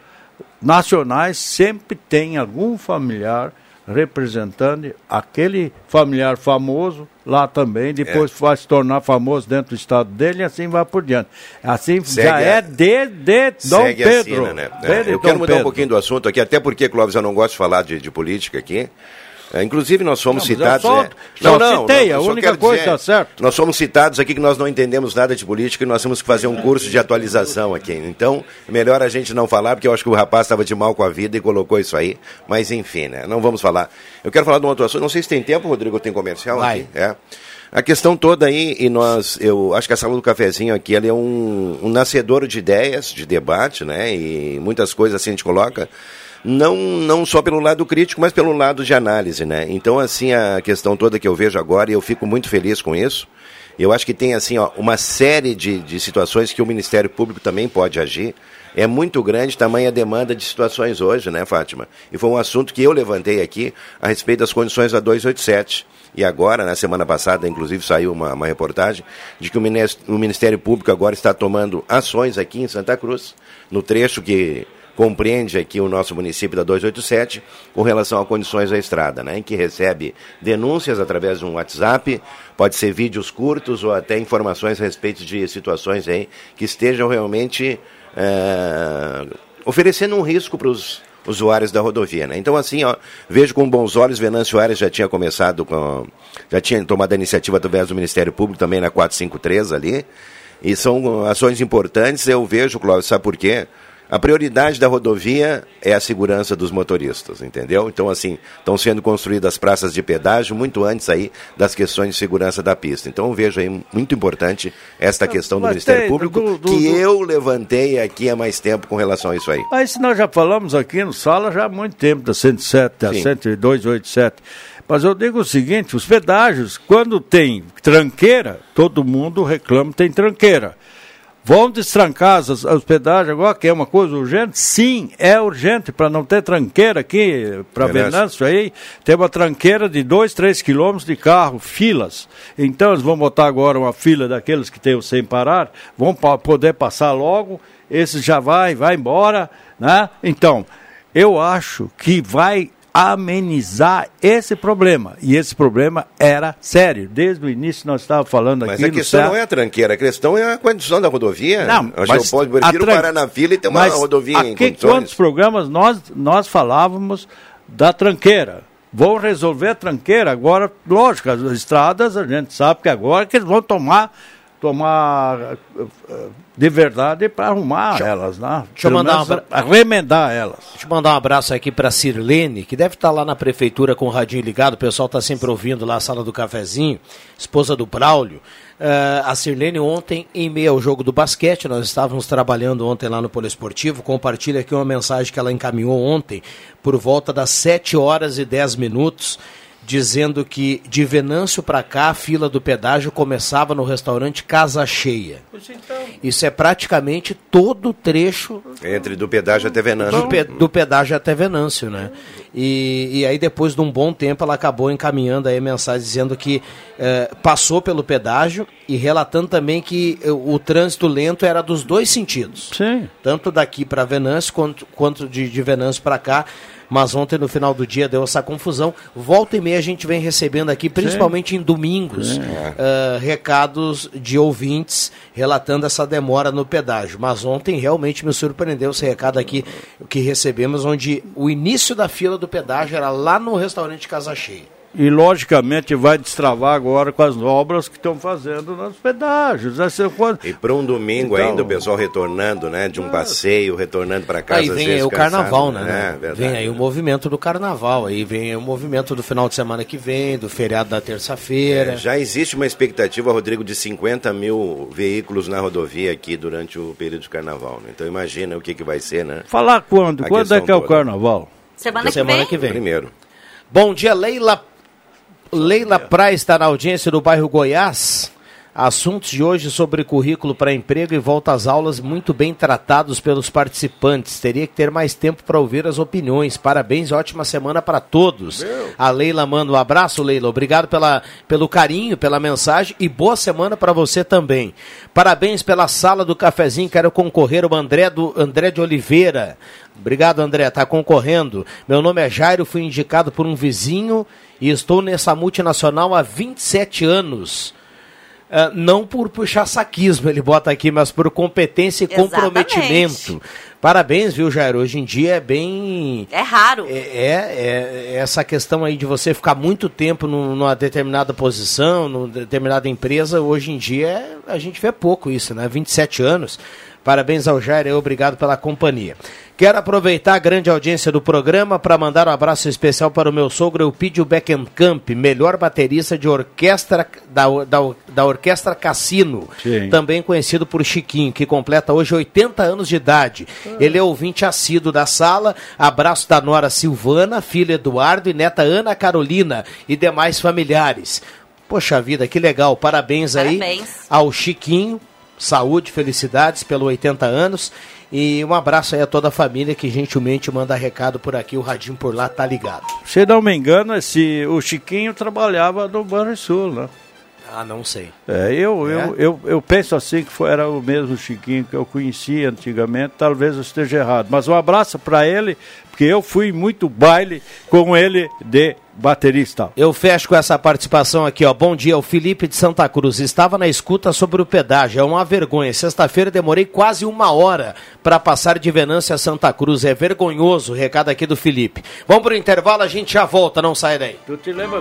nacionais sempre tem algum familiar representando aquele familiar famoso lá também, depois é. vai se tornar famoso dentro do estado dele e assim vai por diante. Assim Segue já a... é de, de Dom Pedro. Assim, né? é. Eu quero mudar Pedro. um pouquinho do assunto aqui, até porque, Clóvis, eu não gosto de falar de, de política aqui. É, inclusive, nós fomos não, citados. Só, é... não, não, citei, não, a única coisa está certo. Nós fomos citados aqui que nós não entendemos nada de política e nós temos que fazer um curso de atualização aqui. Então, melhor a gente não falar, porque eu acho que o rapaz estava de mal com a vida e colocou isso aí. Mas, enfim, né? Não vamos falar. Eu quero falar de uma outra assunto. Não sei se tem tempo, Rodrigo, tem comercial Vai. aqui. É. A questão toda aí, e nós, eu acho que a sala do cafezinho aqui, ela é um, um nascedor de ideias, de debate, né? E muitas coisas assim a gente coloca não, não só pelo lado crítico, mas pelo lado de análise, né? Então, assim, a questão toda que eu vejo agora, e eu fico muito feliz com isso, eu acho que tem, assim, ó, uma série de, de situações que o Ministério Público também pode agir, é muito grande tamanha demanda de situações hoje, né, Fátima? E foi um assunto que eu levantei aqui a respeito das condições da 287. E agora, na semana passada, inclusive, saiu uma, uma reportagem de que o Ministério Público agora está tomando ações aqui em Santa Cruz, no trecho que compreende aqui o nosso município da 287 com relação a condições da estrada, né, em que recebe denúncias através de um WhatsApp, pode ser vídeos curtos ou até informações a respeito de situações aí que estejam realmente é, oferecendo um risco para os usuários da rodovia. Né? Então, assim, ó, vejo com bons olhos, Venâncio Aires já tinha começado com. já tinha tomado a iniciativa através do Ministério Público também na 453 ali. E são ações importantes, eu vejo, Cláudio, sabe por quê? A prioridade da rodovia é a segurança dos motoristas, entendeu? Então, assim, estão sendo construídas praças de pedágio muito antes aí das questões de segurança da pista. Então, eu vejo aí muito importante esta questão do Ministério tem, Público, do, do, que do... eu levantei aqui há mais tempo com relação a isso aí. Mas nós já falamos aqui no Sala já há muito tempo, da 107, da 10287. Mas eu digo o seguinte, os pedágios, quando tem tranqueira, todo mundo reclama que tem tranqueira. Vão destrancar as hospedagens agora, que é uma coisa urgente? Sim, é urgente, para não ter tranqueira aqui, para Venâncio aí, tem uma tranqueira de 2, 3 quilômetros de carro, filas. Então eles vão botar agora uma fila daqueles que tem o sem parar, vão pa poder passar logo, esse já vai, vai embora, né? Então, eu acho que vai amenizar esse problema. E esse problema era sério. Desde o início nós estávamos falando Mas aqui a no questão não é a tranqueira, a questão é a condição da rodovia. Não, mas eu posso a tran- parar na fila e ter uma Mas rodovia em aqui, condições. quantos programas nós, nós falávamos da tranqueira? Vão resolver a tranqueira agora, lógico, as estradas a gente sabe que agora que eles vão tomar, tomar eh, de verdade para arrumar elas, né? deixa eu mandar um abra- remendar elas. Deixa eu mandar um abraço aqui para Sirlene, que deve estar lá na prefeitura com o radinho ligado, o pessoal está sempre ouvindo lá a sala do cafezinho, esposa do Braulio. Eh, a Sirlene ontem, em meio ao jogo do basquete, nós estávamos trabalhando ontem lá no Poliesportivo, compartilha aqui uma mensagem que ela encaminhou ontem, por volta das 7 horas e 10 minutos, dizendo que de Venâncio para cá a fila do pedágio começava no restaurante Casa Cheia. Isso é praticamente todo o trecho Entre do pedágio até Venâncio. do, pe- do pedágio até Venâncio, né? E, e aí depois de um bom tempo ela acabou encaminhando aí a mensagem dizendo que eh, passou pelo pedágio e relatando também que eh, o, trânsito lento era dos dois sentidos. Sim. Tanto daqui para Venâncio quanto, quanto de, de Venâncio para cá. Mas ontem no final do dia deu essa confusão. Volta e meia a gente vem recebendo aqui, principalmente em domingos, Sim. eh, recados de ouvintes relatando essa demora no pedágio. Mas ontem realmente me surpreendeu esse recado aqui que recebemos, onde o início da fila do pedágio era lá no restaurante Casa Cheia. E logicamente vai destravar agora com as obras que estão fazendo nos pedágios. Vai ser quando- E para um domingo Então- ainda o pessoal retornando, né? De um passeio, retornando para casa. Aí às vem vezes aí o cansado, carnaval, né? É, verdade. vem aí o movimento do carnaval, aí vem o movimento do final de semana que vem, do feriado da terça-feira. É, já existe uma expectativa, Rodrigo, de 50 mil veículos na rodovia aqui durante o período de carnaval. Né? Então imagina o que, que vai ser, né? Falar quando? A Quando é que é o toda. carnaval? Semana, Semana que vem? que vem. Primeiro. Bom dia, Leila. Leila Praia está na audiência do bairro Goiás. Assuntos de hoje sobre currículo para emprego e volta às aulas muito bem tratados pelos participantes. Teria que ter mais tempo para ouvir as opiniões. Parabéns ótima semana para todos. A Leila manda um abraço, Leila. Obrigado pela, pelo carinho, pela mensagem e boa semana para você também. Parabéns pela sala do cafezinho. Quero concorrer o André, do, André de Oliveira. Obrigado, André. Está concorrendo. Meu nome é Jairo, fui indicado por um vizinho e estou nessa multinacional há 27 anos. Ah, não por puxar saquismo, ele bota aqui, mas por competência e Exatamente. comprometimento. Parabéns, viu, Jairo? Hoje em dia é bem. É raro. É, é, é essa questão aí de você ficar muito tempo num- numa determinada posição, numa determinada empresa, hoje em dia é- a gente vê pouco isso, né? 27 anos. Parabéns ao Jair e obrigado pela companhia. Quero aproveitar a grande audiência do programa para mandar um abraço especial para o meu sogro Eupídio Beckenkamp, melhor baterista de orquestra da, da, da Orquestra Cassino, Sim. também conhecido por Chiquinho, que completa hoje 80 anos de idade. Ele é ouvinte assíduo da sala. Abraço da nora Silvana, filha Eduardo e neta Ana Carolina e demais familiares. Poxa vida, que legal. Parabéns, aí Parabéns. ao Chiquinho. Saúde, felicidades pelo 80 anos. E um abraço aí a toda a família que gentilmente manda recado por aqui. O Radinho por lá tá ligado. Se não me engano, esse, o Chiquinho trabalhava no Banrisul, né? Ah, não sei. É, eu, É? Eu, eu, eu penso assim que foi, era o mesmo Chiquinho que eu conhecia antigamente, talvez eu esteja errado. Mas um abraço para ele, porque eu fui muito baile com ele de baterista. Eu fecho com essa participação aqui, ó. Bom dia, o Felipe de Santa Cruz. Estava na escuta sobre o pedágio. É uma vergonha. Sexta-feira demorei quase uma hora para passar de Venância a Santa Cruz. É vergonhoso. Recado aqui do Felipe. Vamos pro intervalo, a gente já volta. Não sai daí. Tu te lembra?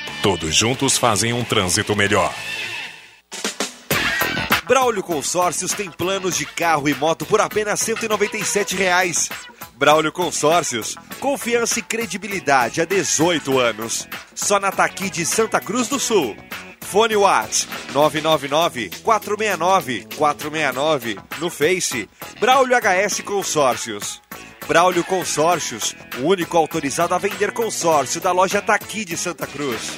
Todos juntos fazem um trânsito melhor. Braulio Consórcios tem planos de carro e moto por apenas 197 reais. Braulio Consórcios, confiança e credibilidade há 18 anos. Só na Taqui de Santa Cruz do Sul. Fone Whats 999-469-469 no Face. Braulio HS Consórcios. Braulio Consórcios, o único autorizado a vender consórcio da loja Taqui de Santa Cruz.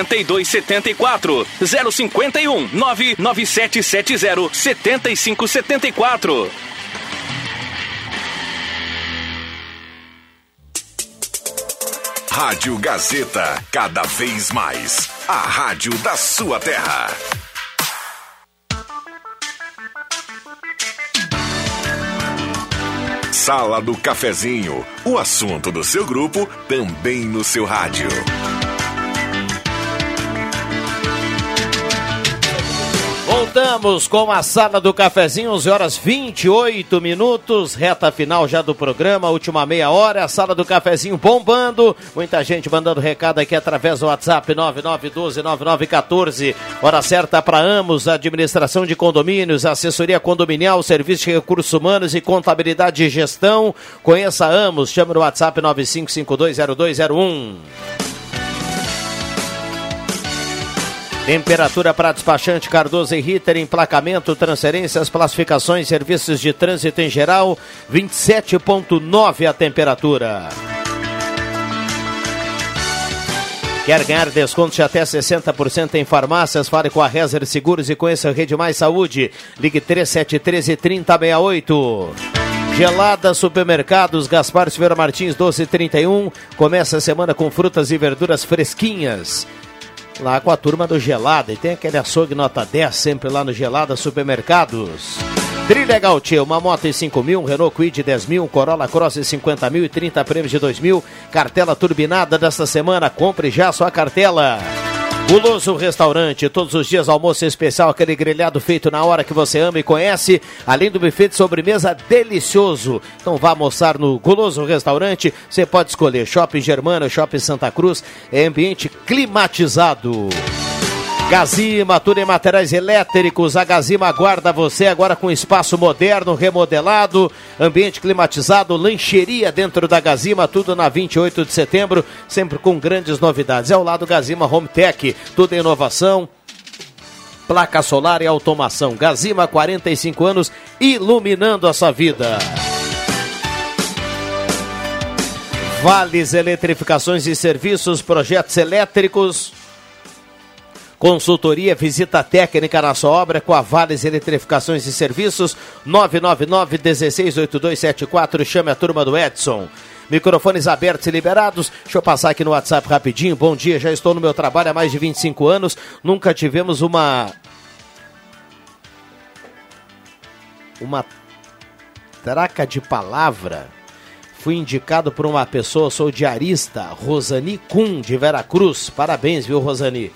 8274 051 99770 7574. Rádio Gazeta, cada vez mais. A rádio da sua terra. Sala do Cafezinho, o assunto do seu grupo também no seu rádio. Voltamos com a sala do cafezinho, 11 horas 28 minutos, reta final já do programa, última meia hora, a sala do cafezinho bombando, muita gente mandando recado aqui através do WhatsApp 99129914, hora certa para Amos, administração de condomínios, assessoria condominial, serviço de recursos humanos e contabilidade e gestão. Conheça Amos, chame no WhatsApp 95520201. Temperatura para despachante Cardoso e Ritter, emplacamento, transferências, classificações, serviços de trânsito em geral, 27,9 a temperatura. Quer ganhar descontos de até 60% em farmácias? Fale com a Rezer Seguros e conheça a Rede Mais Saúde. Ligue 3713 3068. Gelada Supermercados, Gaspar Silveira Martins 1231. Começa a semana com frutas e verduras fresquinhas lá com a turma do Gelada. E tem aquele açougue nota 10 sempre lá no Gelada Supermercados. Trilegal Tchê, uma moto em 5 mil, um Renault Quid 10 mil, um Corolla Cross em 50 mil e 30 prêmios de 2 mil. Cartela turbinada desta semana, compre já sua cartela. Guloso Restaurante, todos os dias almoço especial, aquele grelhado feito na hora que você ama e conhece, além do buffet de sobremesa delicioso. Então vá almoçar no Guloso Restaurante, você pode escolher Shopping Germana, Shopping Santa Cruz, é ambiente climatizado. Gazima, tudo em materiais elétricos. A Gazima aguarda você agora com espaço moderno, remodelado, ambiente climatizado, lancheria dentro da Gazima, tudo na 28 de setembro, sempre com grandes novidades. É ao lado Gazima Home Tech, tudo em inovação, placa solar e automação. Gazima, 45 anos, iluminando a sua vida. Vales Eletrificações e Serviços, projetos elétricos. Consultoria, visita técnica na sua obra com a Vales Eletrificações e Serviços, 999-168274. Chame a turma do Edson. Microfones abertos e liberados. Deixa eu passar aqui no WhatsApp rapidinho. Bom dia, já estou no meu trabalho há mais de 25 anos. Nunca tivemos uma. Uma traca de palavra. Fui indicado por uma pessoa, sou diarista, Rosani Kuhn, de Veracruz. Parabéns, viu, Rosani?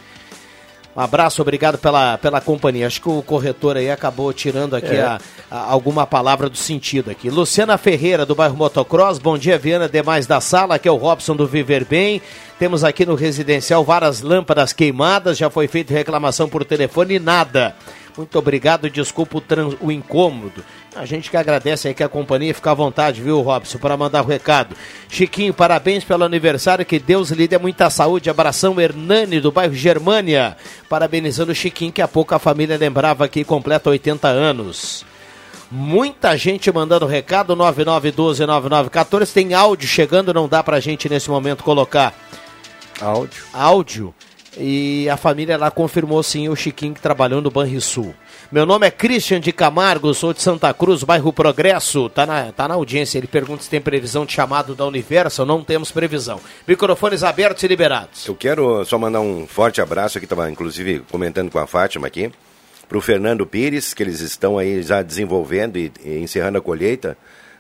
Um abraço, obrigado pela, pela companhia. Acho que o corretor aí acabou tirando aqui É. a, a- alguma palavra do sentido aqui. Luciana Ferreira, do bairro Motocross. Bom dia, Viana, demais da sala. Aqui é o Robson do Viver Bem. Temos aqui no residencial várias lâmpadas queimadas. Já foi feita reclamação por telefone e nada. Muito obrigado, desculpa o, trans- o incômodo. A gente que agradece aí que a companhia fica à vontade, viu, Robson, para mandar o recado. Chiquinho, parabéns pelo aniversário, que Deus lhe dê muita saúde. Abração, Hernani, do bairro Germânia. Parabenizando o Chiquinho, que há pouco a família lembrava que completa 80 anos. Muita gente mandando recado, 99129914. Tem áudio chegando, não dá pra gente nesse momento colocar. Áudio. Áudio. E a família lá confirmou sim o Chiquinho que trabalhou no Banrisul. Meu nome é Christian de Camargo, sou de Santa Cruz, bairro Progresso. Tá na, tá na audiência, ele pergunta se tem previsão de chamado da Universal. Não temos previsão. Microfones abertos e liberados. Eu quero só mandar um forte abraço aqui, estava inclusive comentando com a Fátima aqui, para o Fernando Pires, que eles estão aí já desenvolvendo e, e encerrando a colheita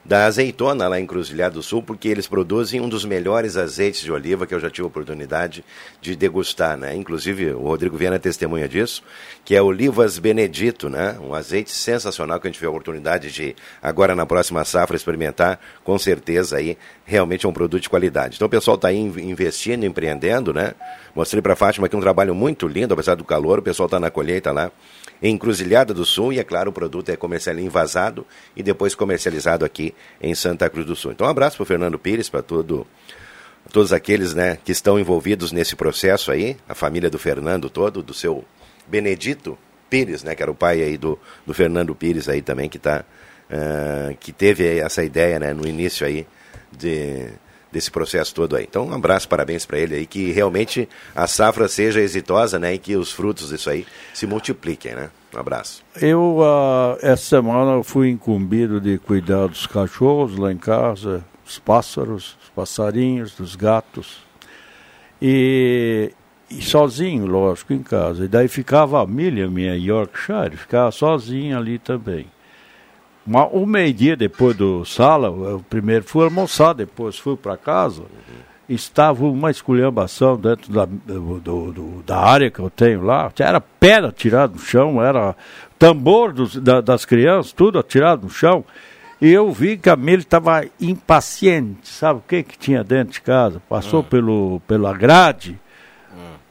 da azeitona lá em Cruzilhada do Sul, porque eles produzem um dos melhores azeites de oliva que eu já tive a oportunidade de degustar, né? Inclusive, o Rodrigo Viana é testemunha disso, que é Olivas Benedito, né? Um azeite sensacional que a gente teve a oportunidade de, agora na próxima safra, experimentar, com certeza aí, realmente é um produto de qualidade. Então o pessoal está aí in- investindo, empreendendo, né? Mostrei para a Fátima aqui um trabalho muito lindo, apesar do calor, o pessoal está na colheita lá em Encruzilhada do Sul e, é claro, o produto é comercial envasado e depois comercializado aqui em Santa Cruz do Sul. Então, um abraço para o Fernando Pires, para todo, todos aqueles né, que estão envolvidos nesse processo aí, a família do Fernando todo, do seu Benedito Pires, né, que era o pai aí do, do Fernando Pires aí também, que, tá, ah, que teve essa ideia né, no início aí de, desse processo todo aí. Então, um abraço, parabéns para ele aí, que realmente a safra seja exitosa, né, e que os frutos disso aí se multipliquem, né? Um abraço. Eu, ah, essa semana, fui incumbido de cuidar dos cachorros lá em casa, dos pássaros, dos passarinhos, dos gatos. E, e sozinho, lógico, em casa. E daí ficava a Milha, minha Yorkshire, ficava sozinha ali também. Uma, um meio-dia depois do sala, eu primeiro fui almoçar, depois fui para casa. Estava uma esculhambação dentro da, do, do- da área que eu tenho lá. Era pedra tirada do chão, era tambor dos- da- das crianças, tudo atirado no chão. E eu vi que a Milha estava impaciente. Sabe o que, que tinha dentro de casa? Passou pelo, pela grade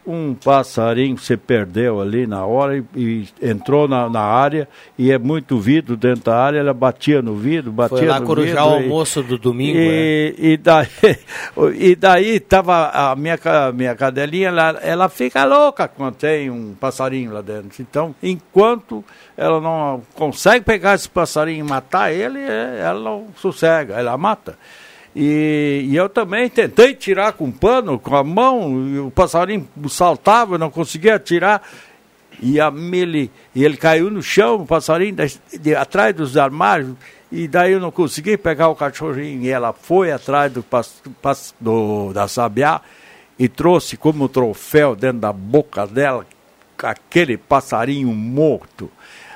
um passarinho se perdeu ali na hora e, e entrou na, na área e é muito vidro dentro da área, ela batia no vidro, batia Foi lá no corujar o vidro. e- almoço do domingo, é. E, e daí, e daí tava a minha, minha cadelinha, ela, ela fica louca quando tem um passarinho lá dentro. Então, enquanto ela não consegue pegar esse passarinho e matar ele, é, ela não sossega, ela mata. E, e eu também tentei tirar com pano, com a mão, o passarinho saltava, eu não conseguia tirar. E a Mili, e ele caiu no chão, o passarinho, das- de, atrás dos armários, e daí eu não consegui pegar o cachorrinho. E ela foi atrás do, do- da sabiá e trouxe como troféu dentro da boca dela aquele passarinho morto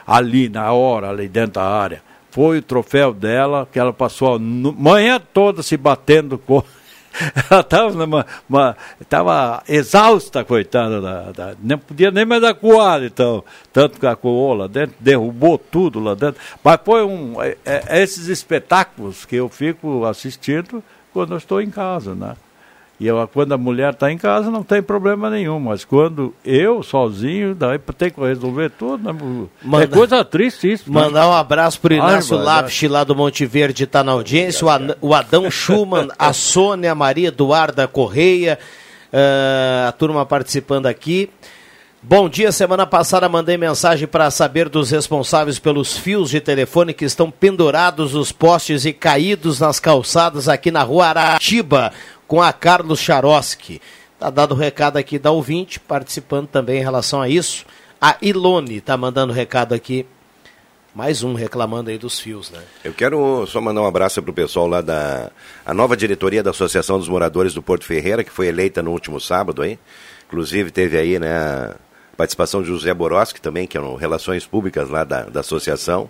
ali na hora, ali dentro da área. Foi o troféu dela, que ela passou a manhã toda se batendo com, ela estava exausta, coitada, da, da, não podia nem mais acuar, então, tanto que acuou lá dentro, derrubou tudo lá dentro. Mas foi um, é, é esses espetáculos que eu fico assistindo quando eu estou em casa, né? E eu, quando a mulher está em casa não tem problema nenhum, mas quando eu sozinho, daí tem que resolver tudo, né? Manda- é coisa triste isso. né? Mandar um abraço pro Inácio Ai, Lapsch lá do Monte Verde, tá na audiência, o, o Adão Schumann, a Sônia, a Maria Eduarda Correia, ah, a turma participando aqui. Bom dia, semana passada mandei mensagem para saber dos responsáveis pelos fios de telefone que estão pendurados nos postes e caídos nas calçadas aqui na rua Aratiba, com a Carlos Charoski. Tá dado o recado aqui da ouvinte, participando também em relação a isso. A Ilone tá mandando recado aqui. Mais um reclamando aí dos fios, né? Eu quero só mandar um abraço para o pessoal lá da a nova diretoria da Associação dos Moradores do Porto Ferreira, que foi eleita no último sábado aí. Inclusive teve aí né, a participação de José Boroski também, que é no Relações Públicas lá da, da associação.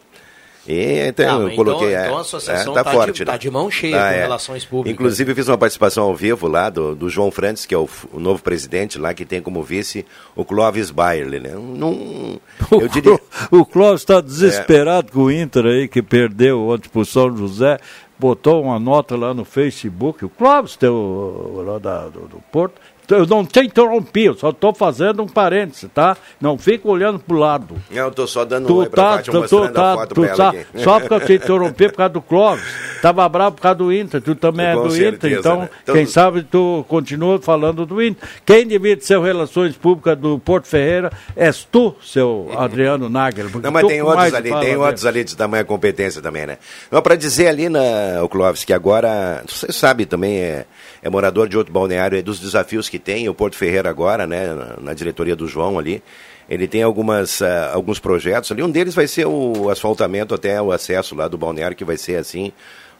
E então, Ah, eu coloquei. então- é, então a associação é, tá, tá de- forte, tá né? de mão cheia com relações públicas. Inclusive, eu fiz uma participação ao vivo lá do, do João Francis, que é o, o novo presidente lá, que tem como vice o Clóvis Bayerle, né? Não, eu diria. O Clóvis está desesperado com o Inter aí, que perdeu ontem pro São José. Botou uma nota lá no Facebook. O Clóvis, teu, lá da, do, do Porto. Eu não te interrompi, eu só estou fazendo um parêntese, tá? Não fica olhando pro lado. Não, eu tô só dando um Tu oi pra tá, tu, tu, tá, foto tu pra ela tá, só porque eu te interrompi por causa do Clóvis. Tava bravo por causa do Inter, tu também é Com do certeza, Inter, então, né? Então- quem sabe tu continua falando do Inter. Quem ser o Relações Públicas do Porto Ferreira és tu, seu Adriano Nagel. Não, mas tem outros ali, tem outros ali de tamanha competência também, né? Não, para dizer ali, na, o Clóvis, que agora, você sabe também, é, é morador de outro balneário, é dos desafios que tem, o Porto Ferreira agora, né, na, na diretoria do João ali, ele tem algumas, ah, alguns projetos ali, um deles vai ser o asfaltamento até o acesso lá do balneário, que vai ser assim,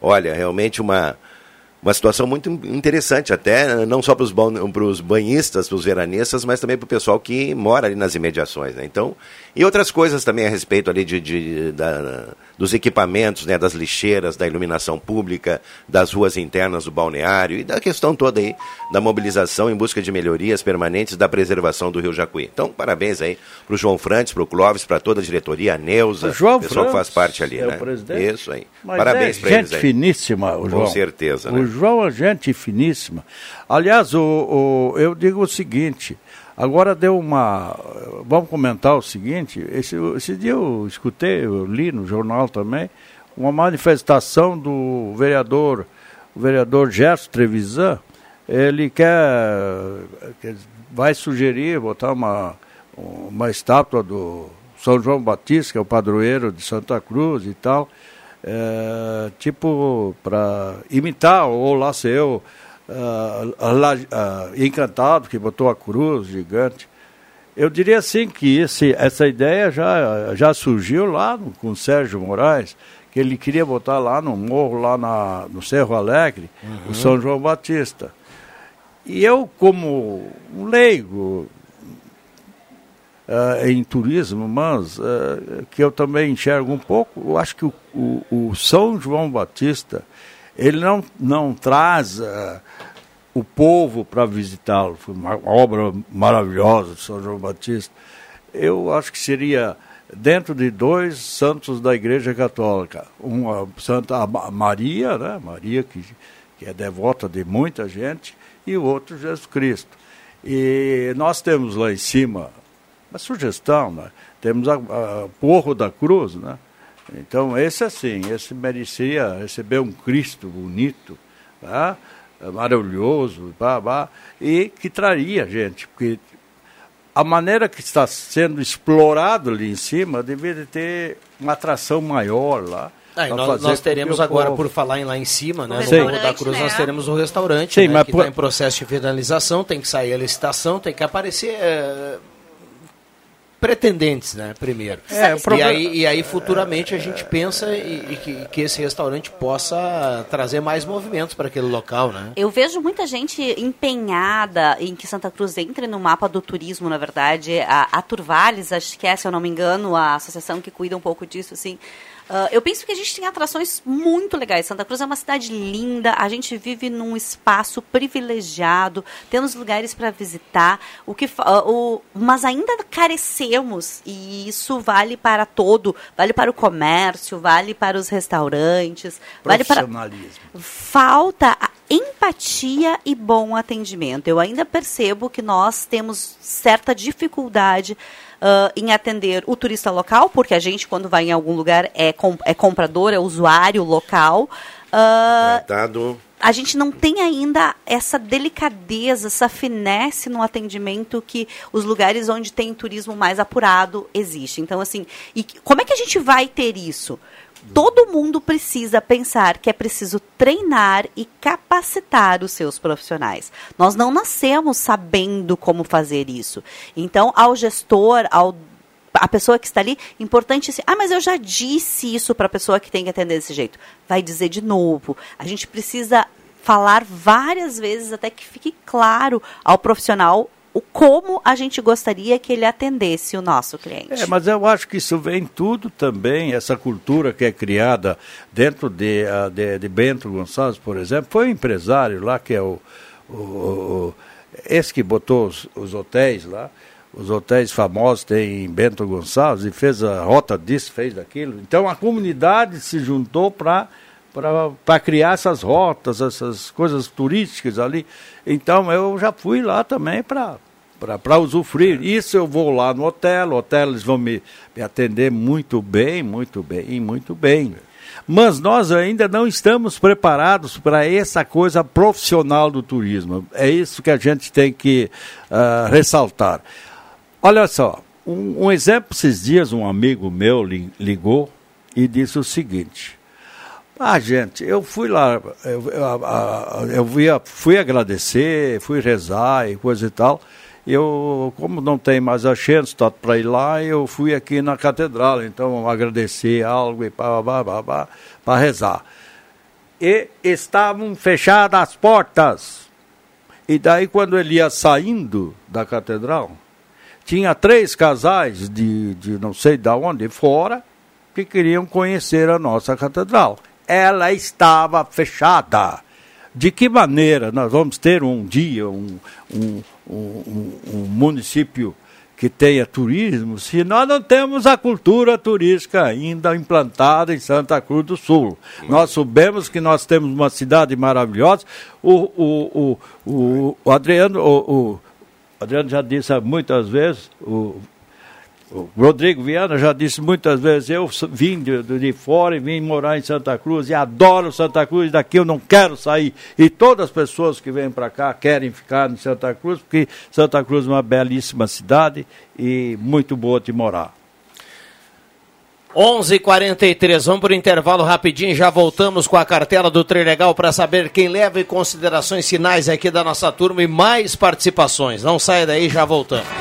olha, realmente uma... Uma situação muito interessante, até não só para os banhistas, para os veranistas, mas também para o pessoal que mora ali nas imediações. Né? Então, e outras coisas também a respeito ali de, de- da- dos equipamentos, né? das lixeiras, da iluminação pública, das ruas internas do balneário e da questão toda aí da mobilização em busca de melhorias permanentes da preservação do Rio Jacuí. Então, parabéns aí para o João Frantes, para o Clóvis, para toda a diretoria, a Neuza, O João o pessoal que faz parte ali, é o né? presidente? Isso aí. Mas parabéns é para eles gente aí. finíssima, o Com João. certeza, O né? João é gente finíssima. Aliás, o, o- eu digo o seguinte, agora deu uma... Vamos comentar o seguinte, esse, esse dia eu escutei, eu li no jornal também, uma manifestação do vereador, o vereador Gerson Trevisan, ele quer, vai sugerir botar uma, uma estátua do São João Batista, que é o padroeiro de Santa Cruz e tal, é, tipo para imitar ou lá ser eu ah, ah, encantado que botou a cruz gigante. Eu diria assim que esse, essa ideia já, já surgiu lá no- com o Sérgio Moraes que ele queria botar lá no morro lá na, no Cerro Alegre o São João Batista. E eu como um leigo eh, em turismo, mas eh, que eu também enxergo um pouco, eu acho que o, o- o São João Batista, ele não, não traz eh, o povo para visitá-lo. Foi uma obra maravilhosa de São João Batista. Eu acho que seria dentro de dois santos da Igreja Católica. Uma Santa Ma- Maria, né? Maria que, que é devota de muita gente, e o outro Jesus Cristo. E nós temos lá em cima uma sugestão, né? temos a Porro da Cruz, né? Então esse assim, esse merecia receber um Cristo bonito, tá? maravilhoso, pá, pá, e que traria gente, porque a maneira que está sendo explorado ali em cima deveria ter uma atração maior lá. Ah, e nós, nós teremos agora, povo- por falar em lá em cima, né, no. Morro da Cruz, nós teremos o restaurante, Sim, né, mas que por- está em processo de finalização, tem que sair a licitação, tem que aparecer eh, pretendentes, né, primeiro. É, e, problema- aí, e aí, futuramente, a gente pensa e, e que, que esse restaurante possa trazer mais movimentos para aquele local, né? Eu vejo muita gente empenhada em que Santa Cruz entre no mapa do turismo, na verdade. A, a Turvales, acho que é, se eu não me engano, a associação que cuida um pouco disso, assim, Uh, eu penso que a gente tem atrações muito legais. Santa Cruz é uma cidade linda, a gente vive num espaço privilegiado, temos lugares para visitar, o que, uh, o, mas ainda carecemos, e isso vale para todo, vale para o comércio, vale para os restaurantes, vale para. Falta a empatia e bom atendimento. Eu ainda percebo que nós temos certa dificuldade uh, em atender o turista local, porque a gente, quando vai em algum lugar, é, com, é comprador, é usuário local. Uh, a gente não tem ainda essa delicadeza, essa finesse no atendimento que os lugares onde tem turismo mais apurado existe. Então, assim, e como é que a gente vai ter isso? Todo mundo precisa pensar que é preciso treinar e capacitar os seus profissionais. Nós não nascemos sabendo como fazer isso. Então, ao gestor, ao a pessoa que está ali, importante assim, ah, mas eu já disse isso para a pessoa que tem que atender desse jeito. Vai dizer de novo. A gente precisa falar várias vezes até que fique claro ao profissional o como a gente gostaria que ele atendesse o nosso cliente. É, mas eu acho que isso vem tudo também, essa cultura que é criada dentro de, ah, de, de Bento Gonçalves, por exemplo, foi um empresário lá que é o, o, o esse que botou os, os, hotéis lá, os hotéis famosos tem em Bento Gonçalves e fez a rota disso, fez daquilo. Então a comunidade se juntou para para criar essas rotas, essas coisas turísticas ali. Então eu já fui lá também para para usufruir. Isso eu vou lá no hotel, o hotel eles vão me, me atender muito bem, muito bem, muito bem. Mas nós ainda não estamos preparados para essa coisa profissional do turismo. É isso que a gente tem que uh, ressaltar. Olha só, um, um exemplo, esses dias um amigo meu ligou e disse o seguinte: ah, gente, eu fui lá, eu, eu, eu fui, fui agradecer, fui rezar e coisa e tal. Eu, como não tem mais a chance para ir lá, eu fui aqui na catedral, então agradecer algo e para rezar. E estavam fechadas as portas. E daí, quando ele ia saindo da catedral, tinha três casais de, de não sei de onde, fora, que queriam conhecer a nossa catedral ela estava fechada. De que maneira nós vamos ter um dia um, um, um, um município que tenha turismo se nós não temos a cultura turística ainda implantada em Santa Cruz do Sul. Nós sabemos que nós temos uma cidade maravilhosa. O, o, o, o, Adriano, o Adriano já disse muitas vezes, o Rodrigo Viana já disse muitas vezes, eu vim de, de, fora e vim morar em Santa Cruz e adoro Santa Cruz, daqui eu não quero sair. E todas as pessoas que vêm para cá querem ficar em Santa Cruz, porque Santa Cruz é uma belíssima cidade e muito boa de morar. 11:43 vamos para o intervalo rapidinho, já voltamos com a cartela do Trilegal para saber quem leva em considerações finais aqui da nossa turma e mais participações. Não saia daí, já voltamos.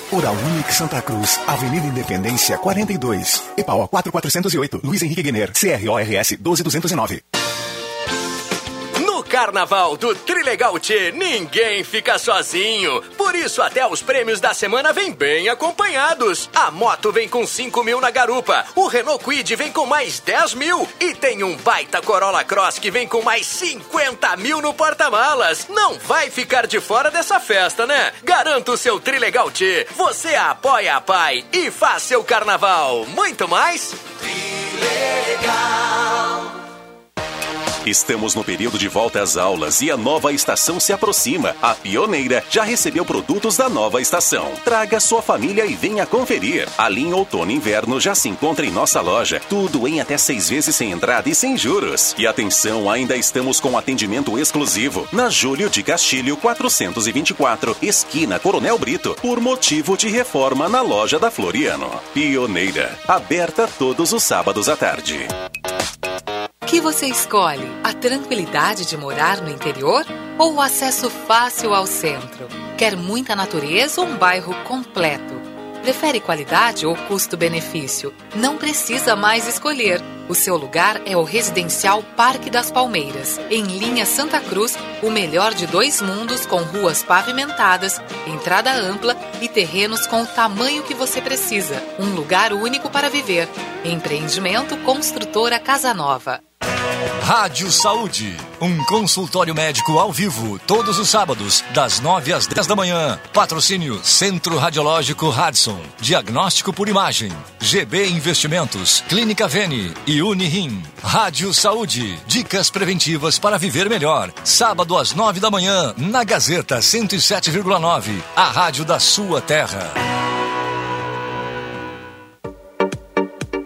Oral Unique Santa Cruz, Avenida Independência 42, EPAO 4408, Luiz Henrique Guener, CRORS 12209. Carnaval do Trilegal T, ninguém fica sozinho. Por isso, até os prêmios da semana vêm bem acompanhados. A moto vem com 5 mil na garupa, o Renault Quid vem com mais 10 mil e tem um baita Corolla Cross que vem com mais 50 mil no porta-malas. Não vai ficar de fora dessa festa, né? Garanta o seu Trilegal T. Você apoia a Pai e faz seu carnaval. Muito mais? Trilegal. Estamos no período de volta às aulas e a nova estação se aproxima. A Pioneira já recebeu produtos da nova estação. Traga sua família e venha conferir. A linha outono inverno já se encontra em nossa loja. Tudo em até seis vezes sem entrada e sem juros. E atenção, ainda estamos com atendimento exclusivo na Júlio de Castilho 424, esquina Coronel Brito, por motivo de reforma na loja da Floriano. Pioneira, aberta todos os sábados à tarde. Que você escolhe? A tranquilidade de morar no interior ou o acesso fácil ao centro? Quer muita natureza ou um bairro completo? Prefere qualidade ou custo-benefício? Não precisa mais escolher. O seu lugar é o Residencial Parque das Palmeiras, em linha Santa Cruz, o melhor de dois mundos com ruas pavimentadas, entrada ampla e terrenos com o tamanho que você precisa. Um lugar único para viver. Empreendimento Construtora Casa Nova. Rádio Saúde, um consultório médico ao vivo, todos os sábados, das 9 às 10 da manhã. Patrocínio Centro Radiológico Radson, Diagnóstico por Imagem, GB Investimentos, Clínica Vene e Unirim. Rádio Saúde, dicas preventivas para viver melhor. Sábado às 9 da manhã, na Gazeta 107,9, a rádio da sua terra.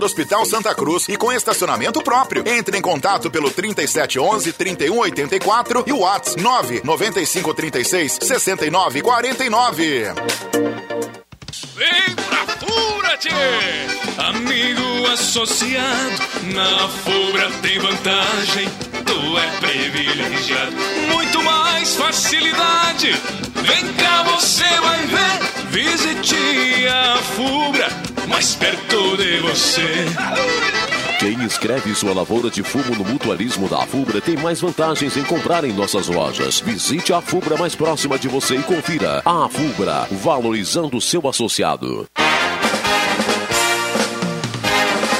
do Hospital Santa Cruz e com estacionamento próprio. Entre em contato pelo 3711 3184 e o WhatsApp 99536 6949. Vem pra Fura, tchê! Amigo associado, na Fubra tem vantagem. Tu é privilegiado, muito mais facilidade. Vem cá, você vai ver. Visite a Fubra, mais perto de você. Quem escreve sua lavoura de fumo no mutualismo da Fubra tem mais vantagens em comprar em nossas lojas. Visite a Fubra mais próxima de você e confira. A Fubra, valorizando seu associado.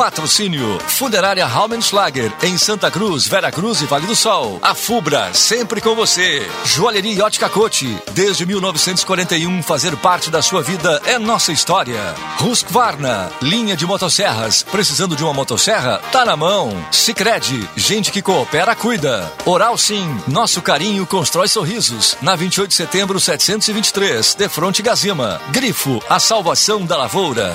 Patrocínio Funerária Raumenschlager em Santa Cruz, Vera Cruz e Vale do Sol. A Fubra, sempre com você. Joalheria e Ótica Cote. Desde 1941, fazer parte da sua vida é nossa história. Husqvarna, linha de motosserras. Precisando de uma motosserra? Tá na mão. Sicredi, gente que coopera, cuida. Oral Sim, nosso carinho constrói sorrisos. Na 28 de setembro, 723, de fronte Gazima. Grifo, a salvação da lavoura.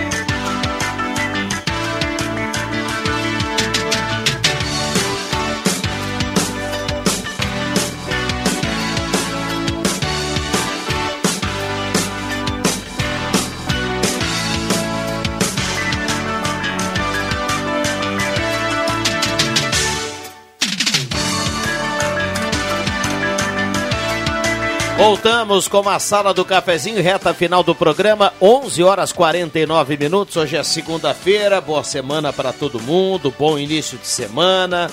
Voltamos com a sala do cafezinho, reta final do programa, 11 horas 49 minutos. Hoje é segunda-feira, boa semana para todo mundo, bom início de semana.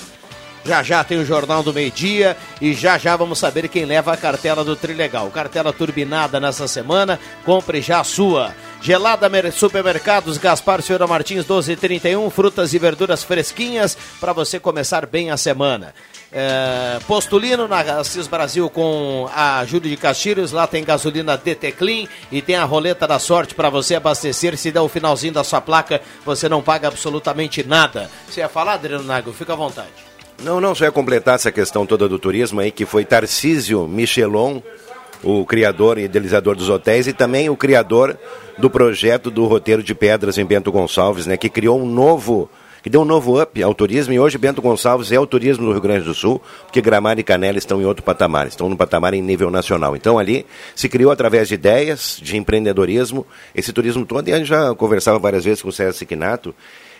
Já já tem o Jornal do Meio Dia e já já vamos saber quem leva a cartela do Trilegal. Cartela turbinada nessa semana, compre já a sua. Gelada Supermercados, Gaspar Senhora Martins 1231, frutas e verduras fresquinhas para você começar bem a semana. É, Postulino na Assis Brasil com a Júlio de Castilhos, lá tem gasolina DT Clean e tem a roleta da sorte para você abastecer. Se der o finalzinho da sua placa, você não paga absolutamente nada. Você ia falar, Adriano Nago? Fica à vontade. Não, não, só ia completar essa questão toda do turismo aí, que foi Tarcísio Michelon, o criador e idealizador dos hotéis e também o criador do projeto do roteiro de pedras em Bento Gonçalves, né, que criou um novo que deu um novo up ao turismo e hoje Bento Gonçalves é o turismo do Rio Grande do Sul, porque Gramado e Canela estão em outro patamar, estão no patamar em nível nacional. Então ali se criou através de ideias, de empreendedorismo, esse turismo todo, e a gente já conversava várias vezes com o César Siquinato,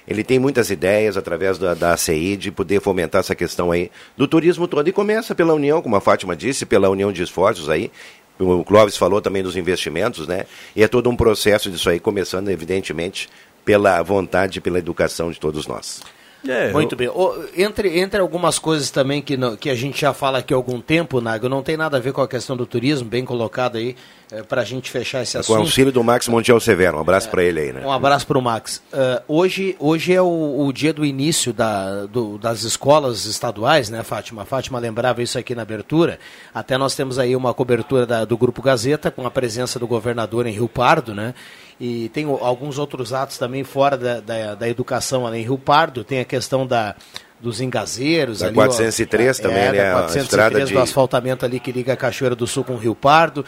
ele tem muitas ideias através da, da ACI de poder fomentar essa questão aí do turismo todo. E começa pela união, como a Fátima disse, pela união de esforços aí. O Clóvis falou também dos investimentos, né? E é todo um processo disso aí, começando, evidentemente, pela vontade e pela educação de todos nós. É, Muito eu... bem. O, entre, entre algumas coisas também que, no, que a gente já fala aqui há algum tempo, Nago, não tem nada a ver com a questão do turismo, bem colocado aí, é, para a gente fechar esse assunto. Com o auxílio do Max Montiel Severo, um abraço é, para ele aí, né? Um abraço para o Max. Uh, hoje, hoje é o, o dia do início da, do, das escolas estaduais, né, Fátima? A Fátima lembrava isso aqui na abertura. Até nós temos aí uma cobertura da, do Grupo Gazeta, com a presença do governador em Rio Pardo, né? E tem alguns outros atos também fora da, da, da educação ali em Rio Pardo, tem a questão da, dos engazeiros. Da ali, 403 ó, também, é, né? 403 a estrada de... do asfaltamento ali que liga a Cachoeira do Sul com o Rio Pardo.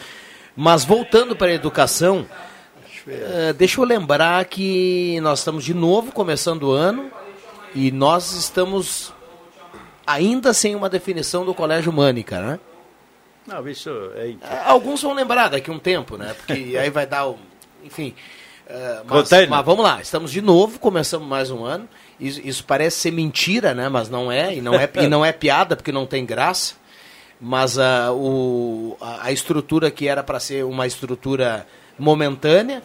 Mas voltando para a educação, uh, deixa eu lembrar que nós estamos de novo começando o ano e nós estamos ainda sem uma definição do Colégio Mânica, né? Não, isso é... Alguns vão lembrar daqui a um tempo, né? Porque aí vai dar o enfim. Uh, mas, mas, vamos lá, estamos de novo, começamos mais um ano. Isso, isso, parece ser mentira, né? Mas não é, e não é, e não é piada, porque não tem graça. Mas uh, o, a, a estrutura que era para ser uma estrutura momentânea,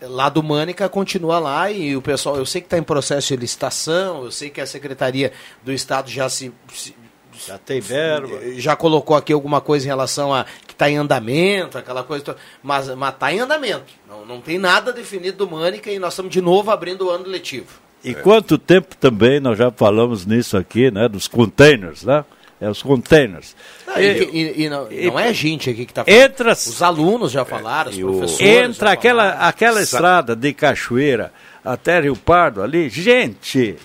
lá do Mânica continua lá e o pessoal, eu sei que está em processo de licitação, eu sei que a Secretaria do Estado já se, se já tem verba. Já colocou aqui alguma coisa em relação a que está em andamento, aquela coisa. Mas está em andamento. Não, não tem nada definido do Mânica e nós estamos de novo abrindo o ano letivo. E é. quanto tempo também nós já falamos nisso aqui, né? Dos containers, né? É os containers. Não, e, e, e, não, e, não, é a gente aqui que está falando. Entra, os alunos já falaram, os professores. Entra aquela, aquela estrada de Cachoeira até Rio Pardo ali, gente,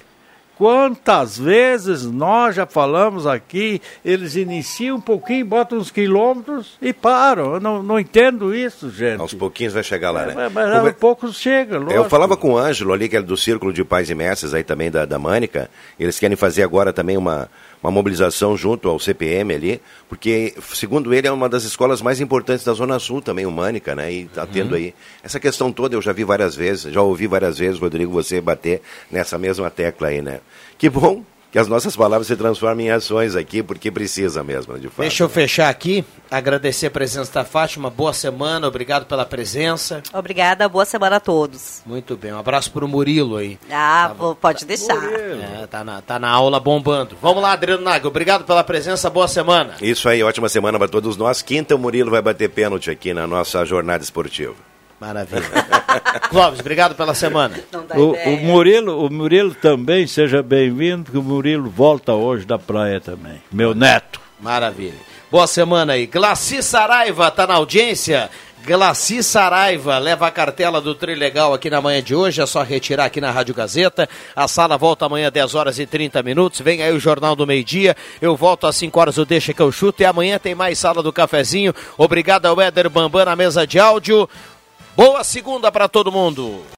Quantas vezes nós já falamos aqui, eles iniciam um pouquinho, botam uns quilômetros e param. Eu não, não entendo isso, gente. Aos pouquinhos vai chegar lá, né? É, mas aos poucos chega, lógico. Eu falava com o Ângelo ali, que é do Círculo de Pais e Mestres aí também da, da Mânica. Eles querem fazer agora também uma, uma mobilização junto ao CPM ali, porque, segundo ele, é uma das escolas mais importantes da Zona Sul também, humânica, né? E está tendo uhum. aí. Essa questão toda eu já vi várias vezes, já ouvi várias vezes, Rodrigo, você bater nessa mesma tecla aí, né? Que bom que as nossas palavras se transformem em ações aqui, porque precisa mesmo, de fato. Deixa eu fechar aqui, agradecer a presença da Fátima, boa semana, obrigado pela presença. Obrigada, boa semana a todos. Muito bem, um abraço para o Murilo aí. Ah, tá, pode deixar. É, tá, na, tá na aula bombando. Vamos lá, Adriano Naga, obrigado pela presença, boa semana. Isso aí, ótima semana para todos nós. Quinta, o Murilo vai bater pênalti aqui na nossa jornada esportiva. Maravilha. Clóvis, obrigado pela semana. O, o, Murilo, o Murilo também, seja bem-vindo, porque o Murilo volta hoje da praia também. Meu neto. Maravilha. Boa semana aí. Glaci Saraiva está na audiência. Glaci Saraiva leva a cartela do Trilegal aqui na manhã de hoje, é só retirar aqui na Rádio Gazeta. A sala volta amanhã 10 horas e 30 minutos. Vem aí o Jornal do Meio Dia. Eu volto às 5 horas, o Deixa que eu chuto. E amanhã tem mais sala do cafezinho. Obrigado ao Éder Bambam na mesa de áudio. Boa segunda para todo mundo.